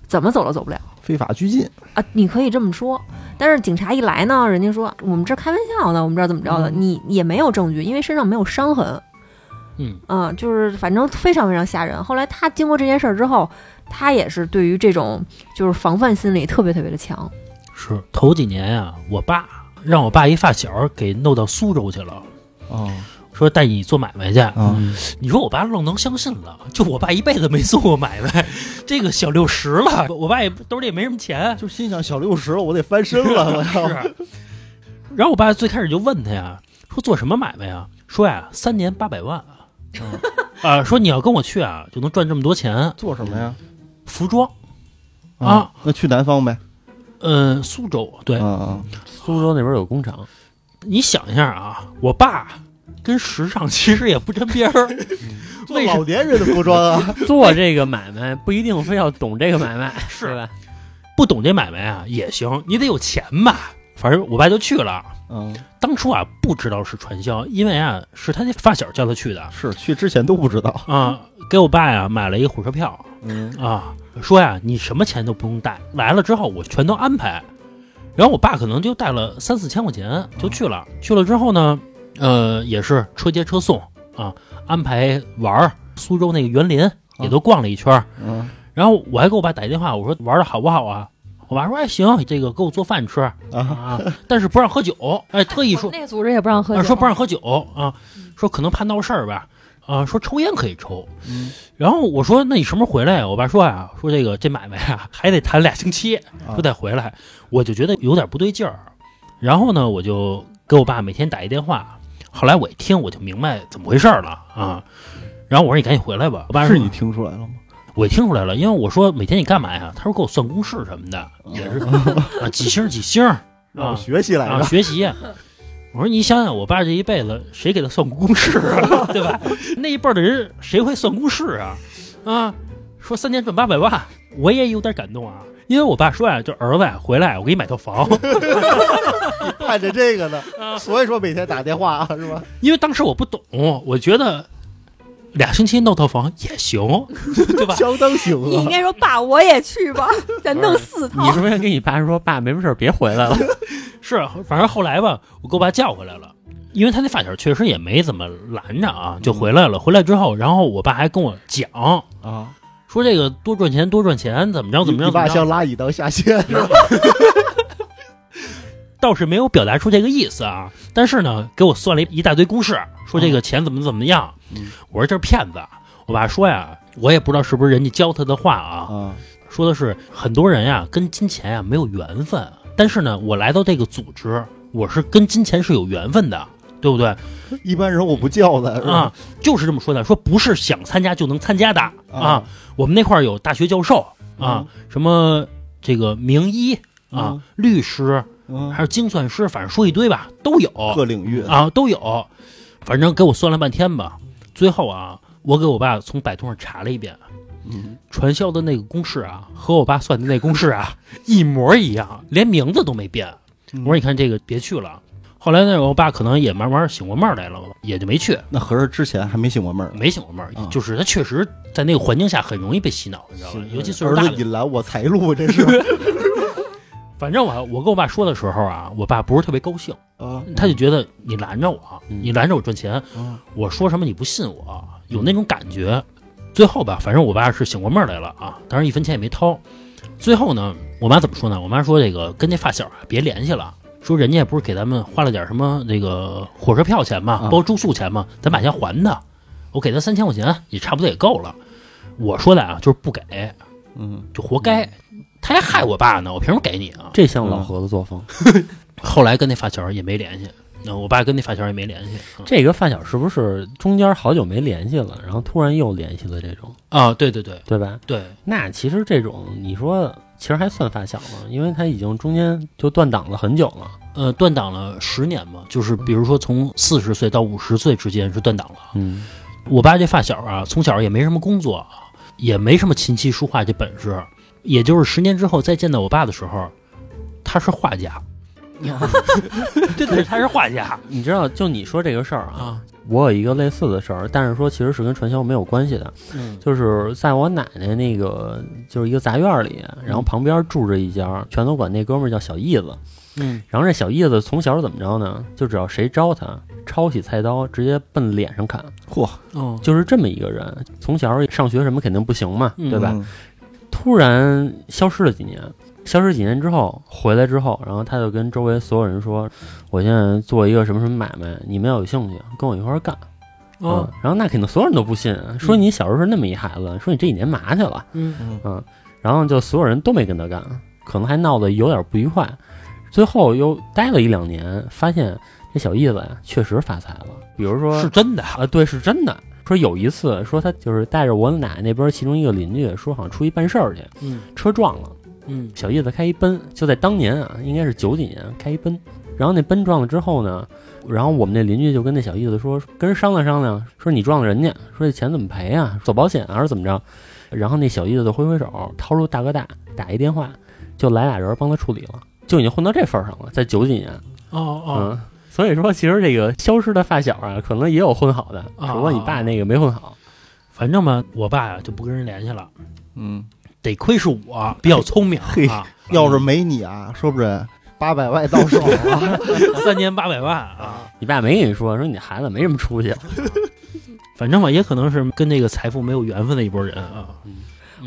怎么走都走不了非法拘禁，啊！你可以这么说。但是警察一来呢，人家说我们这开玩笑呢，我们这儿怎么着的，嗯你也没有证据，因为身上没有伤痕，嗯嗯，就是反正非常非常吓人。后来他经过这件事儿之后，他也是对于这种就是防范心理特别特别的强。是头几年呀、我爸让我爸一发小给弄到苏州去了，哦说带你做买卖去。嗯，你说我爸愣能相信了？就我爸一辈子没做过买卖，这个小六十了，我爸也兜里也没什么钱。就心想小六十了，我得翻身了！是。然后我爸最开始就问他呀，说做什么买卖呀？说呀，三年八百万。啊、说你要跟我去啊，就能赚这么多钱。做什么呀？服装，啊，那去南方呗。呃，苏州。对，啊啊，苏州那边有工厂，你想一下啊，我爸跟时尚其实也不沾边儿。做老年人的服装啊。做这个买卖不一定非要懂这个买卖，是吧？不懂这买卖啊也行，你得有钱吧。反正我爸就去了。嗯，当初啊不知道是传销，因为啊是他那发小叫他去的是去之前都不知道。啊，给我爸呀买了一火车票嗯啊，说呀你什么钱都不用带，来了之后我全都安排。然后我爸可能就带了三四千块钱就去了，去了之后呢，呃也是车接车送啊，安排玩儿苏州那个园林也都逛了一圈儿。嗯然后我还给我爸打一电话，我说玩的好不好啊？我爸说哎行，这个给我做饭吃啊，啊，但是不让喝酒，哎特意说那个组织也不让喝啊，酒，说不让喝酒啊，说可能怕闹事儿吧，啊，说抽烟可以抽。嗯然后我说那你什么时候回来呀？我爸说呀，说这个这买卖啊还得谈俩星期，啊说得回来。我就觉得有点不对劲儿，然后呢，我就给我爸每天打一电话。后来我一听，我就明白怎么回事儿了啊。然后我说你赶紧回来吧。我爸说是你听出来了吗？我听出来了，因为我说每天你干嘛呀？他说给我算公式什么的，也是啊几星几星儿让我啊学习来啊着。学习。我说你想想，我爸这一辈子谁给他算过公式啊？对吧？那一辈的人谁会算公式啊？啊，说三年赚八百万，我也有点感动啊。因为我爸说呀，就儿子呀回来，我给你买套房。盼着这个呢，啊所以说每天打电话啊是吧？因为当时我不懂，我觉得俩星期弄套房也行，对吧？相当行啊！你应该说爸，我也去吧，咱弄四套你。是不是跟你爸说，爸没事儿别回来了？是，反正后来吧，我给我爸叫回来了，因为他那发小确实也没怎么拦着啊，就回来了。回来之后，然后我爸还跟我讲啊，说这个多赚钱，多赚钱，怎么着怎么着你爸像拉乙当下线是吧？倒是没有表达出这个意思啊。但是呢，给我算了一大堆公式，说这个钱怎么怎么样。嗯我说这是骗子。我爸说呀，我也不知道是不是人家教他的话啊，啊，说的是很多人呀跟金钱呀没有缘分，但是呢，我来到这个组织，我是跟金钱是有缘分的，对不对？一般人我不叫的是吧啊？，就是这么说的，说不是想参加就能参加的啊。我们那块儿有大学教授啊，什么这个名医啊嗯、律师，嗯，还有精算师，反正说一堆吧，都有各领域啊，都有。反正给我算了半天吧，最后啊，我给我爸从百度上查了一遍，嗯传销的那个公式啊，和我爸算的那公式啊 一模一样，连名字都没变。嗯我说你看这个别去了。后来呢，我爸可能也慢慢醒过闷儿来了，也就没去，那合着之前还没醒过闷儿，没醒过闷儿。啊就是他确实在那个环境下很容易被洗脑，你知道吧？尤其岁数大引拦我财路，这是 反正我我跟我爸说的时候啊，我爸不是特别高兴，啊他就觉得你拦着我，嗯你拦着我赚钱，啊我说什么你不信我，有那种感觉。最后吧，反正我爸是醒过闷儿来了啊，当然一分钱也没掏。最后呢，我妈怎么说呢？我妈说这个跟那发小啊别联系了，说人家也不是给咱们花了点什么那个火车票钱嘛，啊包住宿钱嘛，咱把钱还他，我给他三千块钱也差不多也够了。我说的啊，就是不给嗯就活该，他还害我爸呢，我凭什么给你啊？这像老何的作风。后来跟那发小也没联系，那我爸跟那发小也没联系。嗯这个发小是不是中间好久没联系了，然后突然又联系了这种，啊，对对对对吧？对，那其实这种你说其实还算发小吗？因为他已经中间就断档了很久了。呃，断档了十年嘛，就是比如说从四十岁到五十岁之间是断档了。嗯我爸这发小啊，从小也没什么工作，也没什么琴棋书画这本事，也就是十年之后再见到我爸的时候，他是画家，对对，他是画家你知道，就你说这个事儿啊，啊，我有一个类似的事儿，但是说其实是跟传销没有关系的，嗯就是在我奶奶那个就是一个杂院里，然后旁边住着一家，全都管那哥们儿叫小义子。嗯然后这小义子从小怎么着呢？就只要谁招他，抄起菜刀直接奔脸上砍，嚯，哦，就是这么一个人。从小上学什么肯定不行嘛，嗯对吧？嗯？突然消失了几年，消失几年之后回来之后，然后他就跟周围所有人说：“我现在做一个什么什么买卖，你们要有兴趣，跟我一块儿干。”哦嗯，然后那肯定所有人都不信，说你小时候是那么一孩子，说你这几年嘛去了，嗯嗯嗯，然后就所有人都没跟他干，可能还闹得有点不愉快，最后又待了一两年，发现这小义子呀确实发财了，比如说是真的，啊，对，是真的。说有一次，说他就是带着我奶奶那边其中一个邻居，说好像出去办事儿去，嗯车撞了，嗯小叶子开一奔，就在当年啊，应该是九几年开一奔，然后那奔撞了之后呢，然后我们那邻居就跟那小叶子说，跟人商量商量，说你撞了人家，说这钱怎么赔啊？走保险啊，还是怎么着？然后那小叶子就挥挥手，掏出大哥大，打一电话，就来俩人帮他处理了，就已经混到这份儿上了，在九几年，哦哦，嗯。所以说，其实这个消失的发小啊，可能也有混好的，啊只不过你爸那个没混好。反正嘛，我爸呀就不跟人联系了，嗯，得亏是我比较聪明嘿啊，要是没你啊，说不准八百万到手了。三年八百万啊，你爸没跟你说，说你孩子没什么出息，反正嘛，也可能是跟这个财富没有缘分的一拨人啊。嗯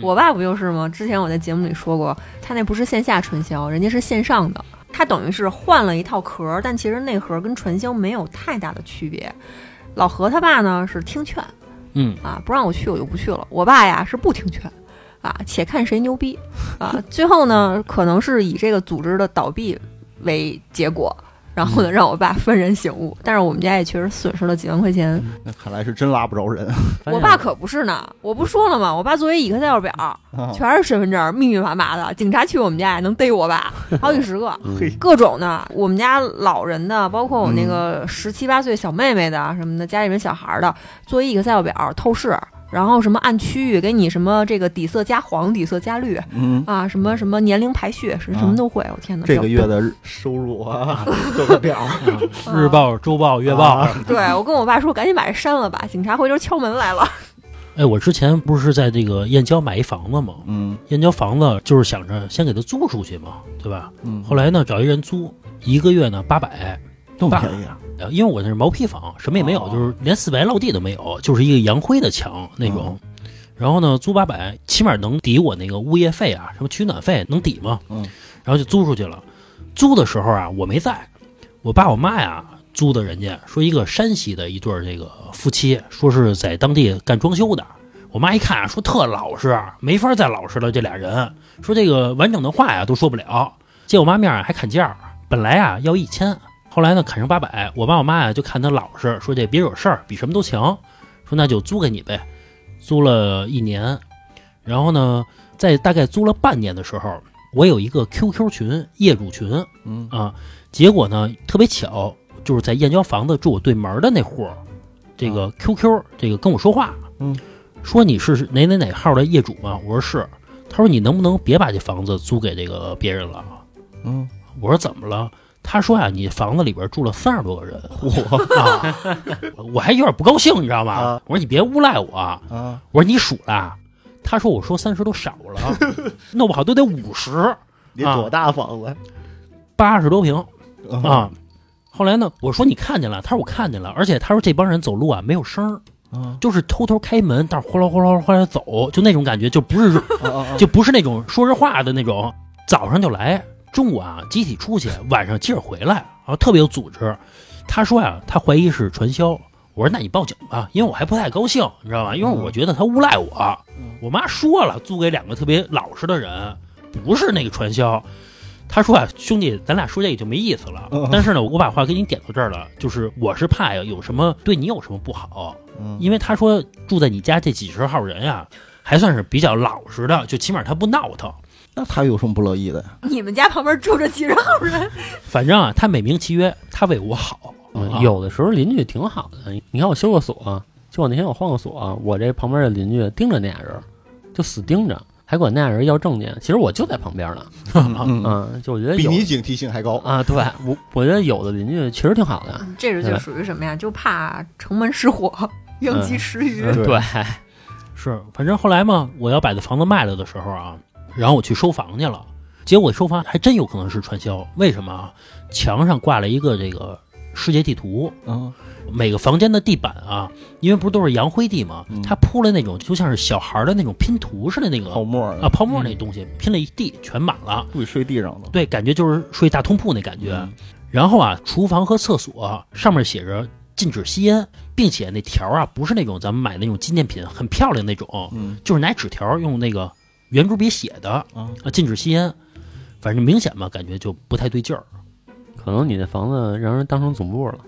我爸不就是吗？之前我在节目里说过，他那不是线下传销，人家是线上的。他等于是换了一套壳，但其实内核跟传销没有太大的区别。老何他爸呢是听劝嗯啊，不让我去我就不去了。我爸呀是不听劝啊，且看谁牛逼啊。最后呢，可能是以这个组织的倒闭为结果，然后呢让我爸幡然醒悟。但是我们家也确实损失了几万块钱。那看来是真拉不着人。我爸可不是呢，我不说了吗？我爸作为 Excel 表。啊全是身份证，密密麻麻的。警察去我们家也能逮我爸，好几十个，嗯各种的。我们家老人的，包括我那个十七八岁小妹妹的什么的，家里面小孩的，作为 Excel 表透视，然后什么按区域给你什么这个底色加黄，底色加绿嗯，啊，什么什么年龄排序，是什么都会。我天哪，这个月的收入啊，做个表。啊 日报、周报、月报。啊 对我跟我爸说，赶紧把这删了吧，警察回头敲门来了。哎，我之前不是在这个燕郊买一房子吗？嗯燕郊房子就是想着先给他租出去嘛，对吧？嗯，后来呢，找一人租，一个月呢八百，这么便宜啊？呃因为我那是毛坯房，什么也没有，哦就是连四白落地都没有，就是一个洋灰的墙那种。然后呢，租八百，起码能抵我那个物业费啊，什么取暖费能抵吗？嗯。然后就租出去了。租的时候啊，我没在，我爸我妈呀租的人家，说一个山西的一对儿这个夫妻，说是在当地干装修的。我妈一看啊说特老实，没法再老实了。这俩人说这个完整的话呀都说不了，见我妈面儿还砍价儿，本来啊要一千，后来呢砍成八百。我爸我妈呀就看他老实，说这别惹事儿，比什么都强，说那就租给你呗。租了一年，然后呢，在大概租了半年的时候，我有一个 QQ 群业主群嗯啊，结果呢特别巧，就是在燕郊房子住我对门的那户，这个 QQ 这个跟我说话，嗯，说你是哪哪哪号的业主吗？我说是。他说你能不能别把这房子租给这个别人了？嗯，我说怎么了？他说呀、你房子里边住了三十多个人我啊，我还有点不高兴，你知道吗？啊我说你别诬赖我，啊，我说你数了，他说我说三十都少了，弄不好都得五十，你多大房子八十多平啊？啊。后来呢，我说你看见了，他说我看见了，而且他说这帮人走路啊没有声儿，啊就是偷偷开门，但是呼啦呼啦呼啦走，就那种感觉，就不是！就不是那种说着话的那种，早上就来，中午啊集体出去，晚上接着回来，啊特别有组织。他说呀、他怀疑是传销。我说那你报警吧，因为我还不太高兴，你知道吧？因为我觉得他诬赖我。我妈说了，租给两个特别老实的人，不是那个传销。他说啊，兄弟，咱俩说这也就没意思了。嗯但是呢，我把话给你点到这儿了，就是我是怕呀，有什么对你有什么不好，嗯因为他说住在你家这几十号人呀，还算是比较老实的，就起码他不闹腾。那他有什么不乐意的呀？你们家旁边住着几十号人，反正啊，他美名其曰他为我好，有的时候邻居挺好的。你看我修个锁，就我那天我换个锁，我这旁边的邻居盯着那俩人，就死盯着，还管那俩人要证件。其实我就在旁边呢，嗯，嗯，就我觉得比你警惕性还高。啊，对我我觉得有的邻居确实挺好的，这个就属于什么呀？就怕城门失火，应急池鱼。嗯对，是，反正后来嘛，我要把这房子卖了的时候啊，然后我去收房去了，结果收房还真有可能是传销。为什么啊？墙上挂了一个这个世界地图，嗯每个房间的地板啊，因为不是都是洋灰地嘛嗯，它铺了那种就像是小孩的那种拼图似的那个泡沫啊泡沫那东西，拼了一地全满了。会睡地上了。对，感觉就是睡大通铺那感觉。嗯然后啊，厨房和厕所上面写着禁止吸烟，并且那条啊不是那种咱们买那种纪念品很漂亮那种，嗯就是拿纸条用那个圆珠笔写的啊，啊，禁止吸烟。反正明显嘛，感觉就不太对劲儿。可能你那房子让人当成总部了，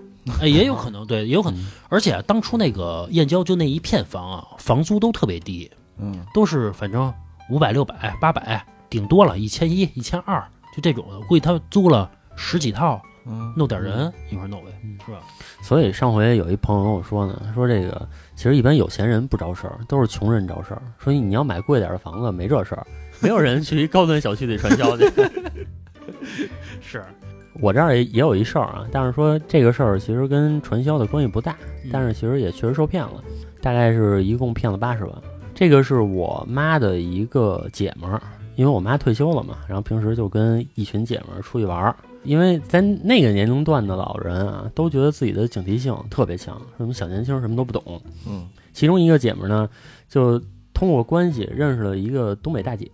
哎，也有可能，对，也有可能。嗯而且啊，当初那个燕郊就那一片房啊，房租都特别低，嗯都是反正五百、六百、八百，顶多了一千一、一千二，就这种的。估计他租了十几套，嗯，弄点人一块儿弄呗，是吧？所以上回有一朋友跟我说呢，说这个其实一般有钱人不招事儿，都是穷人招事儿。所以你要买贵点的房子没这事儿，没有人去一高端小区里传销去。是，我这儿也也有一事儿啊，但是说这个事儿其实跟传销的关系不大，但是其实也确实受骗了，大概是一共骗了八十万。这个是我妈的一个姐们儿，因为我妈退休了嘛，然后平时就跟一群姐们儿出去玩儿。因为在那个年龄段的老人啊，都觉得自己的警惕性特别强，什么小年轻什么都不懂。嗯。其中一个姐们儿呢，就通过关系认识了一个东北大姐，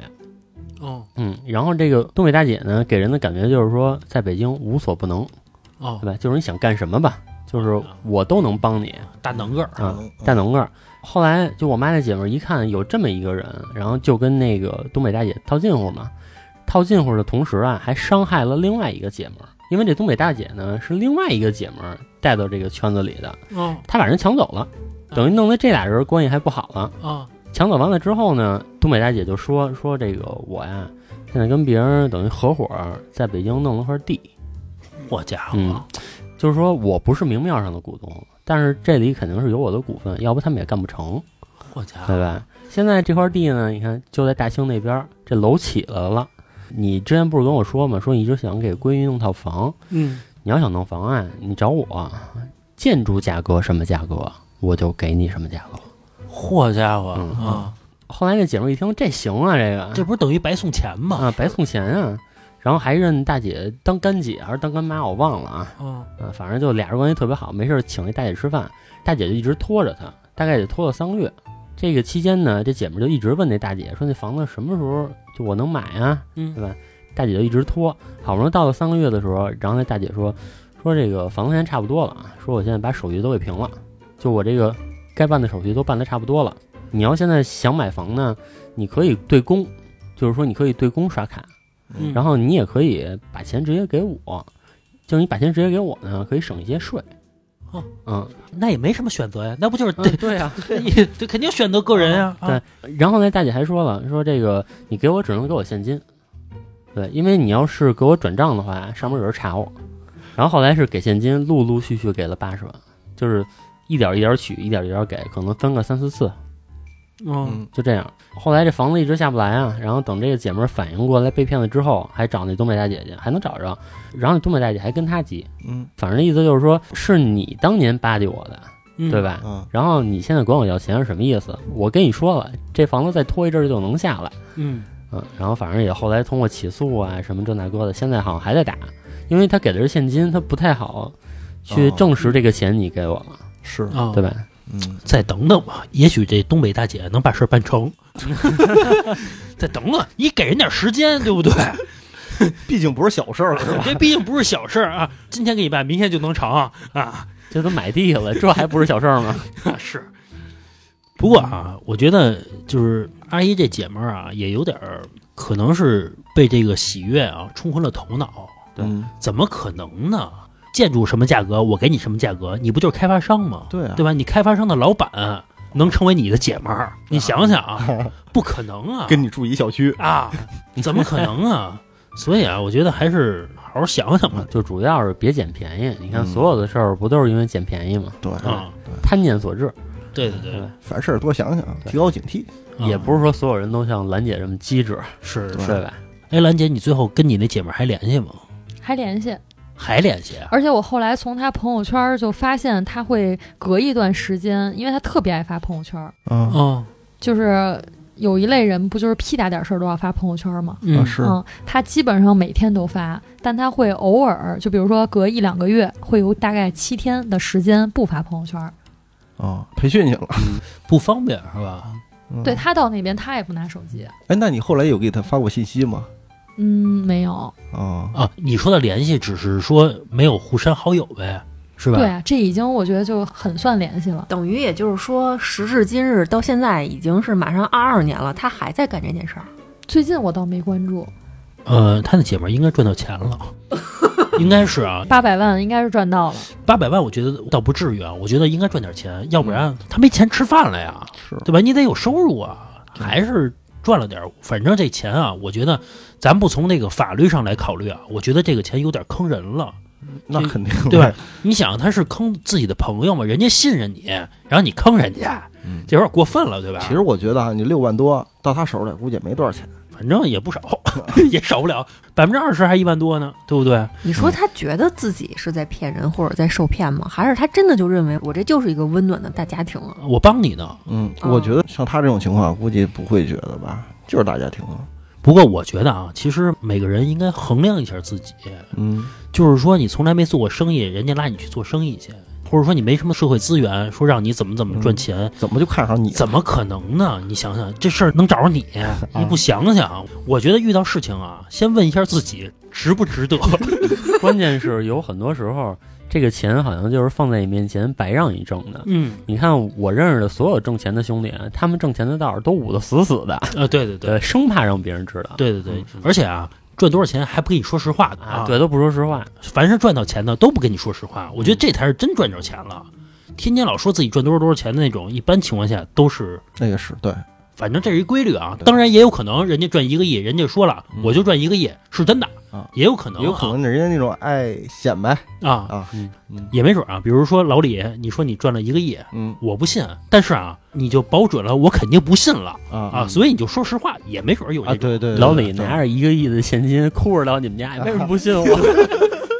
哦。嗯，然后这个东北大姐呢，给人的感觉就是说，在北京无所不能，哦。对，吧？就是你想干什么吧，就是我都能帮你。大能个儿，啊嗯，大能个儿。后来就我妈那姐们儿一看有这么一个人，然后就跟那个东北大姐套近乎嘛，套近乎的同时啊，还伤害了另外一个姐们儿，因为这东北大姐呢是另外一个姐们儿带到这个圈子里的，哦她把人抢走了，等于弄得这俩人关系还不好了。啊抢走完了之后呢，东北大姐就说说这个我呀，现在跟别人等于合伙在北京弄了块地，好家伙，嗯，就是说我不是明面上的股东，但是这里肯定是有我的股份，要不他们也干不成，好家伙对，吧？现在这块地呢，你看就在大兴那边，这楼起来了。你之前不是跟我说吗？说你一直想给闺女弄套房，嗯，你要想弄房啊，你找我，建筑价格什么价格，我就给你什么价格。嚯家伙嗯啊，后来那姐们儿一听，这行啊，这个这不是等于白送钱吗？啊，白送钱啊，然后还认大姐当干姐还是当干妈，我忘了啊。嗯啊，反正就俩人关系特别好，没事请那大姐吃饭，大姐就一直拖着她，大概得拖了三个月。这个期间呢，这姐们儿就一直问那大姐说：“那房子什么时候就我能买啊？嗯对吧？”大姐就一直拖，好不容易到了三个月的时候，然后那大姐说：“说这个房子现在差不多了啊，说我现在把手续都给平了，就我这个该办的手续都办的差不多了。你要现在想买房呢，你可以对公，就是说你可以对公刷卡，嗯然后你也可以把钱直接给我，就是你把钱直接给我呢，可以省一些税。哦。嗯，那也没什么选择呀，那不就是嗯对对呀、你这肯定选择个人呀，啊对。然后那大姐还说了，说这个你给我只能给我现金，对，因为你要是给我转账的话，上面有人查我。然后后来是给现金，陆陆续续给了八十万，就是一点一点取，一点一点给，可能分个三四次，嗯嗯就这样。后来这房子一直下不来啊，然后等这个姐们儿反应过来被骗了之后，还找那东北大姐姐，还能找着，然后那东北大姐还跟她急，嗯反正意思就是说，是你当年巴结我的，嗯对？吧？啊然后你现在管我要钱是什么意思？我跟你说了，这房子再拖一阵儿就能下来。嗯嗯，然后反正也后来通过起诉啊什么这那个的，现在好像还在打，因为他给的是现金，他不太好去哦证实这个钱你给我了，是啊，对吧？嗯再等等吧，也许这东北大姐能把事儿办成。再等等，你给人点时间，对不对？毕竟不是小事儿了，是吧？这毕竟不是小事儿啊，今天给你办，明天就能成啊！这都买地了，这还不是小事儿吗？是。不过啊，我觉得就是阿姨这姐们儿啊，也有点儿可能是被这个喜悦啊冲昏了头脑。对嗯怎么可能呢？建筑什么价格，我给你什么价格，你不就是开发商吗？对啊对吧？你开发商的老板能成为你的姐们儿？你想想啊，不可能啊！跟你住一小区，啊，怎么可能啊？所以啊，我觉得还是好好想想吧。就主要是别捡便宜。你看嗯所有的事儿不都是因为捡便宜吗？对啊，贪念所致，对对对，凡事多想想，提高警惕。啊也不是说所有人都像兰姐这么机智，是对是。吧？哎，兰姐，你最后跟你那姐们儿还联系吗？还联系。还联系啊？而且我后来从他朋友圈就发现，他会隔一段时间，因为他特别爱发朋友圈，嗯嗯，就是有一类人不就是屁大点事儿都要发朋友圈吗？嗯啊，是嗯，他基本上每天都发，但他会偶尔，就比如说隔一两个月，会有大概七天的时间不发朋友圈。啊，培训去了。不方便是吧？嗯对，他到那边他也不拿手机，哎，那你后来有给他发过信息吗？嗯，没有。啊，啊，你说的联系只是说没有互删好友呗，是吧？对啊，这已经我觉得就很算联系了。等于也就是说，时至今日到现在已经是马上二二年了，他还在干这件事儿。最近我倒没关注，呃，他的姐们儿应该赚到钱了，应该是啊，八百万应该是赚到了。八百万，我觉得倒不至于啊，我觉得应该赚点钱，要不然他没钱吃饭了呀，是对吧？你得有收入啊，还是赚了点儿。反正这钱啊，我觉得咱不从那个法律上来考虑啊，我觉得这个钱有点坑人了，那肯定对吧？你想他是坑自己的朋友嘛，人家信任你，然后你坑人家，嗯这有点过分了，对吧？其实我觉得啊，你六万多到他手里估计也没多少钱。反正也不少，也少不了百分之二十还一万多呢，对不对？你说他觉得自己是在骗人或者在受骗吗？还是他真的就认为我这就是一个温暖的大家庭啊？我帮你呢。嗯，哦我觉得像他这种情况，估计不会觉得吧，就是大家庭啊。不过我觉得啊，其实每个人应该衡量一下自己，嗯，就是说你从来没做过生意，人家拉你去做生意去，或者说你没什么社会资源，说让你怎么怎么赚钱，怎么就看上你？怎么可能呢？你想想，这事儿能找着你，你不想想？我觉得遇到事情啊，先问一下自己值不值得。关键是有很多时候，这个钱好像就是放在你面前白让你挣的。嗯，你看我认识的所有挣钱的兄弟，他们挣钱的道儿都捂得死死的，呃，对对对，对，生怕让别人知道。对对对，而且啊，赚多少钱还不跟你说实话的啊，对，都不说实话。凡是赚到钱的都不跟你说实话，我觉得这才是真赚着钱了。天天老说自己赚多少多少钱的那种，一般情况下都是，那个是对，反正这是一规律啊。当然也有可能人家赚一个亿，人家说了嗯我就赚一个亿，是真的啊，也有可能啊，有可能人家那种爱显摆啊，啊，嗯嗯也没准啊。比如说老李，你说你赚了一个亿，嗯我不信，但是啊，你就保准了我肯定不信了啊啊，所以你就说实话，也没准有这。对对，对老李拿着一个亿的现金，哭着到你们家，为什么不信我？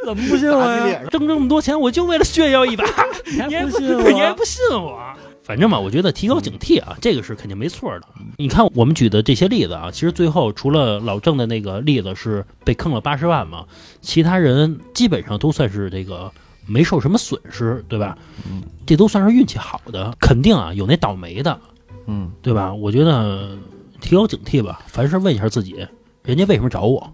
怎么不信我呀？挣这么多钱，我就为了炫耀一把，你还不不信我？你还不信我？反正嘛，我觉得提高警惕啊，这个是肯定没错的。你看我们举的这些例子啊，其实最后除了老郑的那个例子是被坑了八十万嘛，其他人基本上都算是这个没受什么损失，对吧？嗯这都算是运气好的，肯定啊有那倒霉的，嗯对吧？我觉得提高警惕吧，凡事问一下自己，人家为什么找我？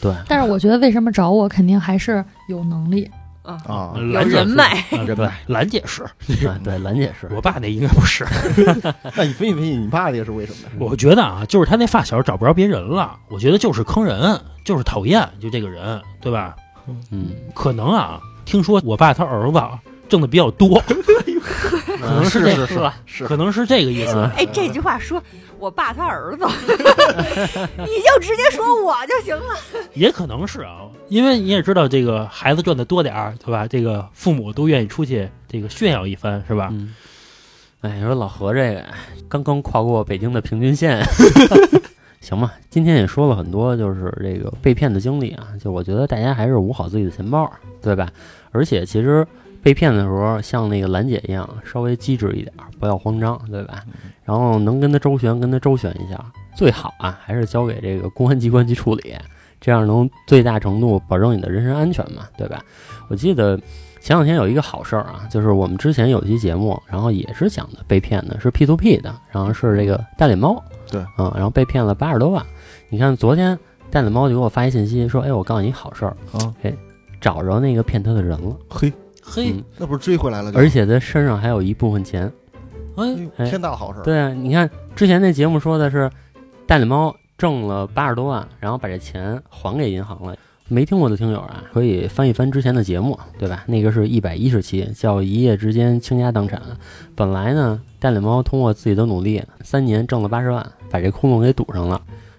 对，但是我觉得为什么找我，肯定还是有能力。啊，啊，兰姐是人 脉，啊人脉兰姐是，啊对，兰姐是。我爸那应该不是。那你分析分析，你爸那个是为什么？我觉得啊，就是他那发小找不着别人了，我觉得就是坑人，就是讨厌，就这个人，对吧？嗯，可能啊，听说我爸他儿子挣的比较多，可能是这是是吧？是可能是这个意思。哎，这句话说我爸他儿子，你就直接说我就行了。也可能是啊，因为你也知道这个孩子赚的多点儿，对吧？这个父母都愿意出去这个炫耀一番，是吧？嗯，哎，你说老何这个刚刚跨过北京的平均线，行吧？今天也说了很多，就是这个被骗的经历啊。就我觉得大家还是捂好自己的钱包，对吧？而且其实被骗的时候，像那个兰姐一样，稍微机智一点，不要慌张，对吧？然后能跟他周旋，跟他周旋一下，最好啊，还是交给这个公安机关去处理，这样能最大程度保证你的人身安全嘛，对吧？我记得前两天有一个好事儿啊，就是我们之前有一期节目，然后也是讲的被骗的，是 P to P 的，然后是这个大脸猫，对，嗯，然后被骗了八十多万。你看昨天大脸猫就给我发一信息说，哎，我告诉你好事儿，啊，找着那个骗他的人了，嘿，嘿，嗯那不是追回来了？而且他身上还有一部分钱。哎，天大好事儿。对啊，你看之前那节目说的是大脸猫挣了八十多万，然后把这钱还给银行了。没听过的听友啊，可以翻一翻之前的节目，对吧？那个是一百一十期，叫一夜之间倾家荡产。本来呢，大脸猫通过自己的努力，三年挣了八十万，把这窟窿给堵上了。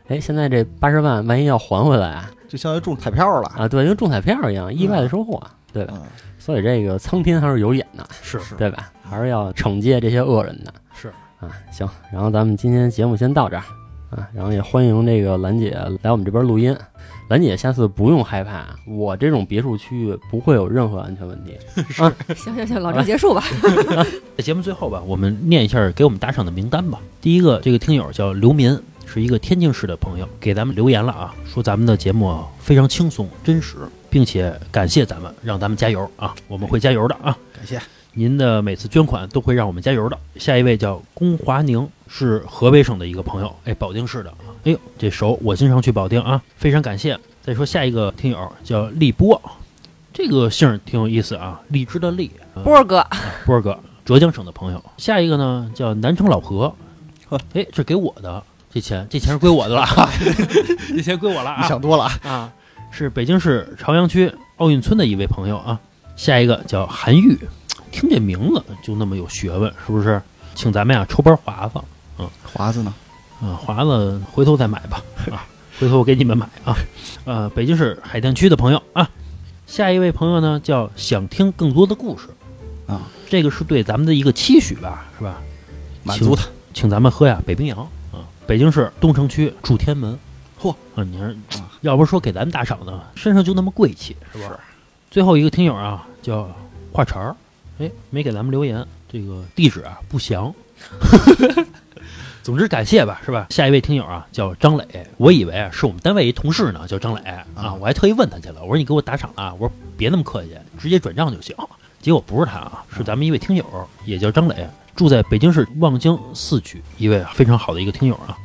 哎，现在这八十万万一要还回来啊？就相当于中彩票了。啊，对，跟中彩票一样，意外的收获，对吧？嗯，所以这个苍天还是有眼的，是是对吧？还是要惩戒这些恶人的是，啊。行，然后咱们今天节目先到这儿啊，然后也欢迎这个兰姐来我们这边录音。兰姐，下次不用害怕，我这种别墅区域不会有任何安全问题。是 行行行，老郑结束吧。在节目最后吧，我们念一下给我们打赏的名单吧。第一个，这个听友叫刘民，是一个天津市的朋友，给咱们留言了啊，说咱们的节目啊非常轻松真实，并且感谢咱们，让咱们加油啊，我们会加油的啊。感谢。您的每次捐款都会让我们加油的。下一位叫龚华宁，是河北省的一个朋友，哎，保定市的啊。哎呦，这熟，我经常去保定啊，非常感谢。再说下一个听友叫立波，这个姓儿挺有意思啊，荔枝的荔，啊波儿哥，波儿哥，浙江省的朋友。下一个呢叫南城老何呵，哎，这给我的，这钱这钱是归我的了，啊，这钱归我了你啊想多了啊。啊，是北京市朝阳区奥运村的一位朋友啊。下一个叫韩玉，听这名字就那么有学问，是不是？请咱们呀抽包华子，嗯华子呢？嗯，华子回头再买吧，啊，回头我给你们买啊。呃，北京市海淀区的朋友啊，下一位朋友呢叫想听更多的故事啊，这个是对咱们的一个期许吧，是吧？满足他。请咱们喝呀北冰洋啊，北京市东城区住天门。嚯啊，你说啊要不是说给咱们打赏呢，身上就那么贵气，是吧？是最后一个听友啊叫话茬儿，哎，没给咱们留言，这个地址啊不详。总之感谢吧，是吧？下一位听友啊叫张磊，我以为啊是我们单位一同事呢，叫张磊啊啊，我还特意问他去了，我说你给我打赏啊，我说别那么客气，直接转账就行。结果不是他啊，是咱们一位听友，也叫张磊，住在北京市望京四区，一位非常好的一个听友啊。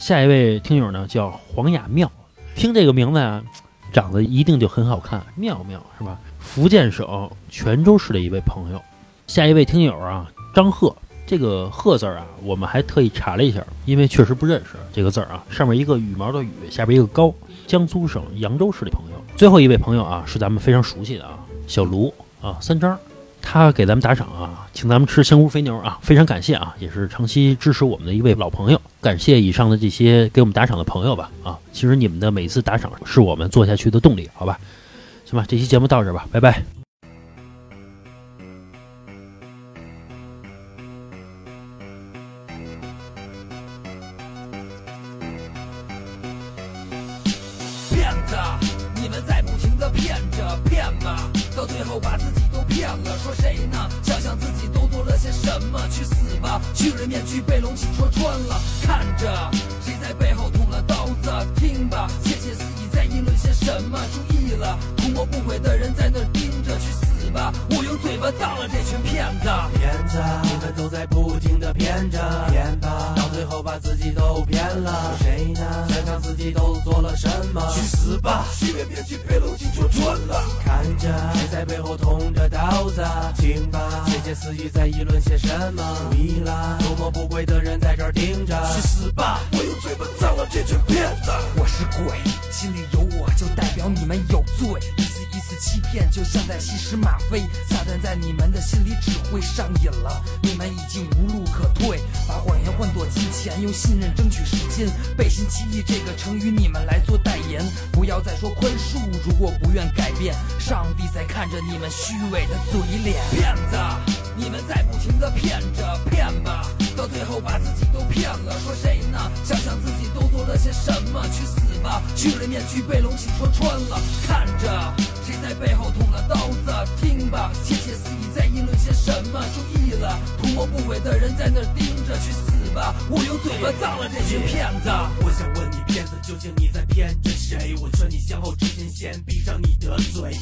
下一位听友呢叫黄雅妙，听这个名字啊，长得一定就很好看，妙妙是吧？福建省泉州市的一位朋友。下一位听友啊，张贺，这个“贺”字啊，我们还特意查了一下，因为确实不认识这个字儿啊，上面一个羽毛的“羽”，下边一个“高”，江苏省扬州市的朋友。最后一位朋友啊，是咱们非常熟悉的啊，小卢啊，三张。他给咱们打赏啊，请咱们吃香菇肥牛啊，非常感谢啊，也是长期支持我们的一位老朋友。感谢以上的这些给我们打赏的朋友吧啊，其实你们的每一次打赏是我们做下去的动力，好吧？行吧，这期节目到这吧，拜拜。说谁呢？想想自己都做了些什么，去死吧！巨人面具被龙起戳穿了，看着谁在背后捅了刀子，听吧，窃窃私语在议论些什么。注意了，图谋不轨的人在那，吧！我用嘴巴葬了这群骗子。骗子，你们都在不停的骗着骗吧，到最后把自己都骗了。谁呢？想想自己都做了什么，去死吧！虚伪面具被龙起戳穿了，看着谁在背后捅着刀子，听吧，窃窃私语在议论些什么。注意了，图谋不轨的人在这儿盯着，去死吧！我用嘴巴葬了这群骗子。我是鬼，心里有我就代表你们有罪，一次一次欺骗，就像在吸食吗啡。撒旦在你们的心里只会上瘾了，你们已经无路可退，把谎言换作金钱，用信任争取时间。背信弃义这个成语你们来做代言，不要再说宽恕，如果不愿改变，上帝在看着你们虚伪的嘴脸。骗子，你们在不停的骗着骗吧，到最后把自己都骗了。说谁呢？想想自己都做了些什么，去死吧！去了面具被龙起戳穿了，看着在背后捅了刀子，听吧，窃窃私语在议论些什么。注意了，图谋不轨的人在那盯着，去死吧！我用嘴巴葬了这群骗子。我想问你，骗子究竟你在骗着谁？我劝你向后之前先闭上你的嘴。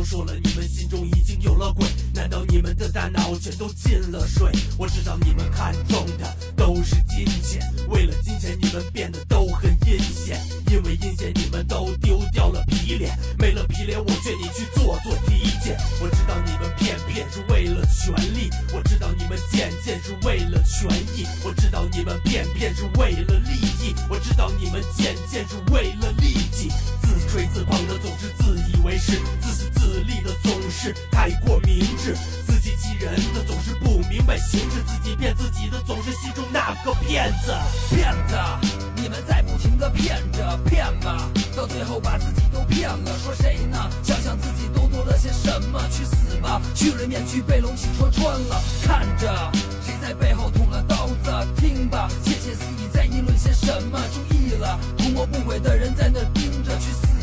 都说了，你们心中已经有了鬼，难道你们的大脑全都进了水？我知道你们看中的都是金钱，为了金钱你们变得都很阴险，因为阴险你们都丢掉了皮脸，没了皮脸我劝你去做做体检。我知道你们骗骗是为了权利，我知道你们贱贱是为了权益，我知道你们骗骗是为了利益，我知道你们贱水自旁的总是自以为是自私自利的总是太过明智。自欺欺人的总是不明白形式自己骗自己的总是戏中那个骗子。骗子你们在不停的骗着骗吧到最后把自己都骗了说谁呢？想想自己都做了些什么去死吧去人面具被龙气戳穿了。看着谁在背后捅了刀子听吧窃窃私语在议论些什么注意了图谋不轨的人在那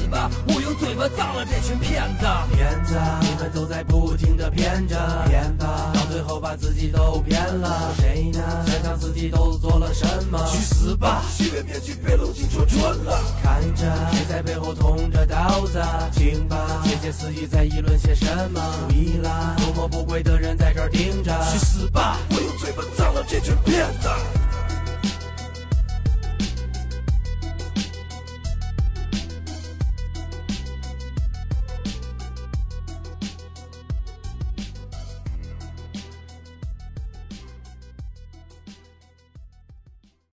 吧！我用嘴巴葬了这群骗子。骗子，你们都在不停的骗着骗吧，到最后把自己都骗了。谁呢？想想自己都做了什么？去死吧！虚伪面具被龙井戳穿了，看着谁在背后捅着刀子？听吧，窃窃私语在议论些什么？注意了，图谋不轨的人在这儿盯着。去死吧！我用嘴巴葬了这群骗子。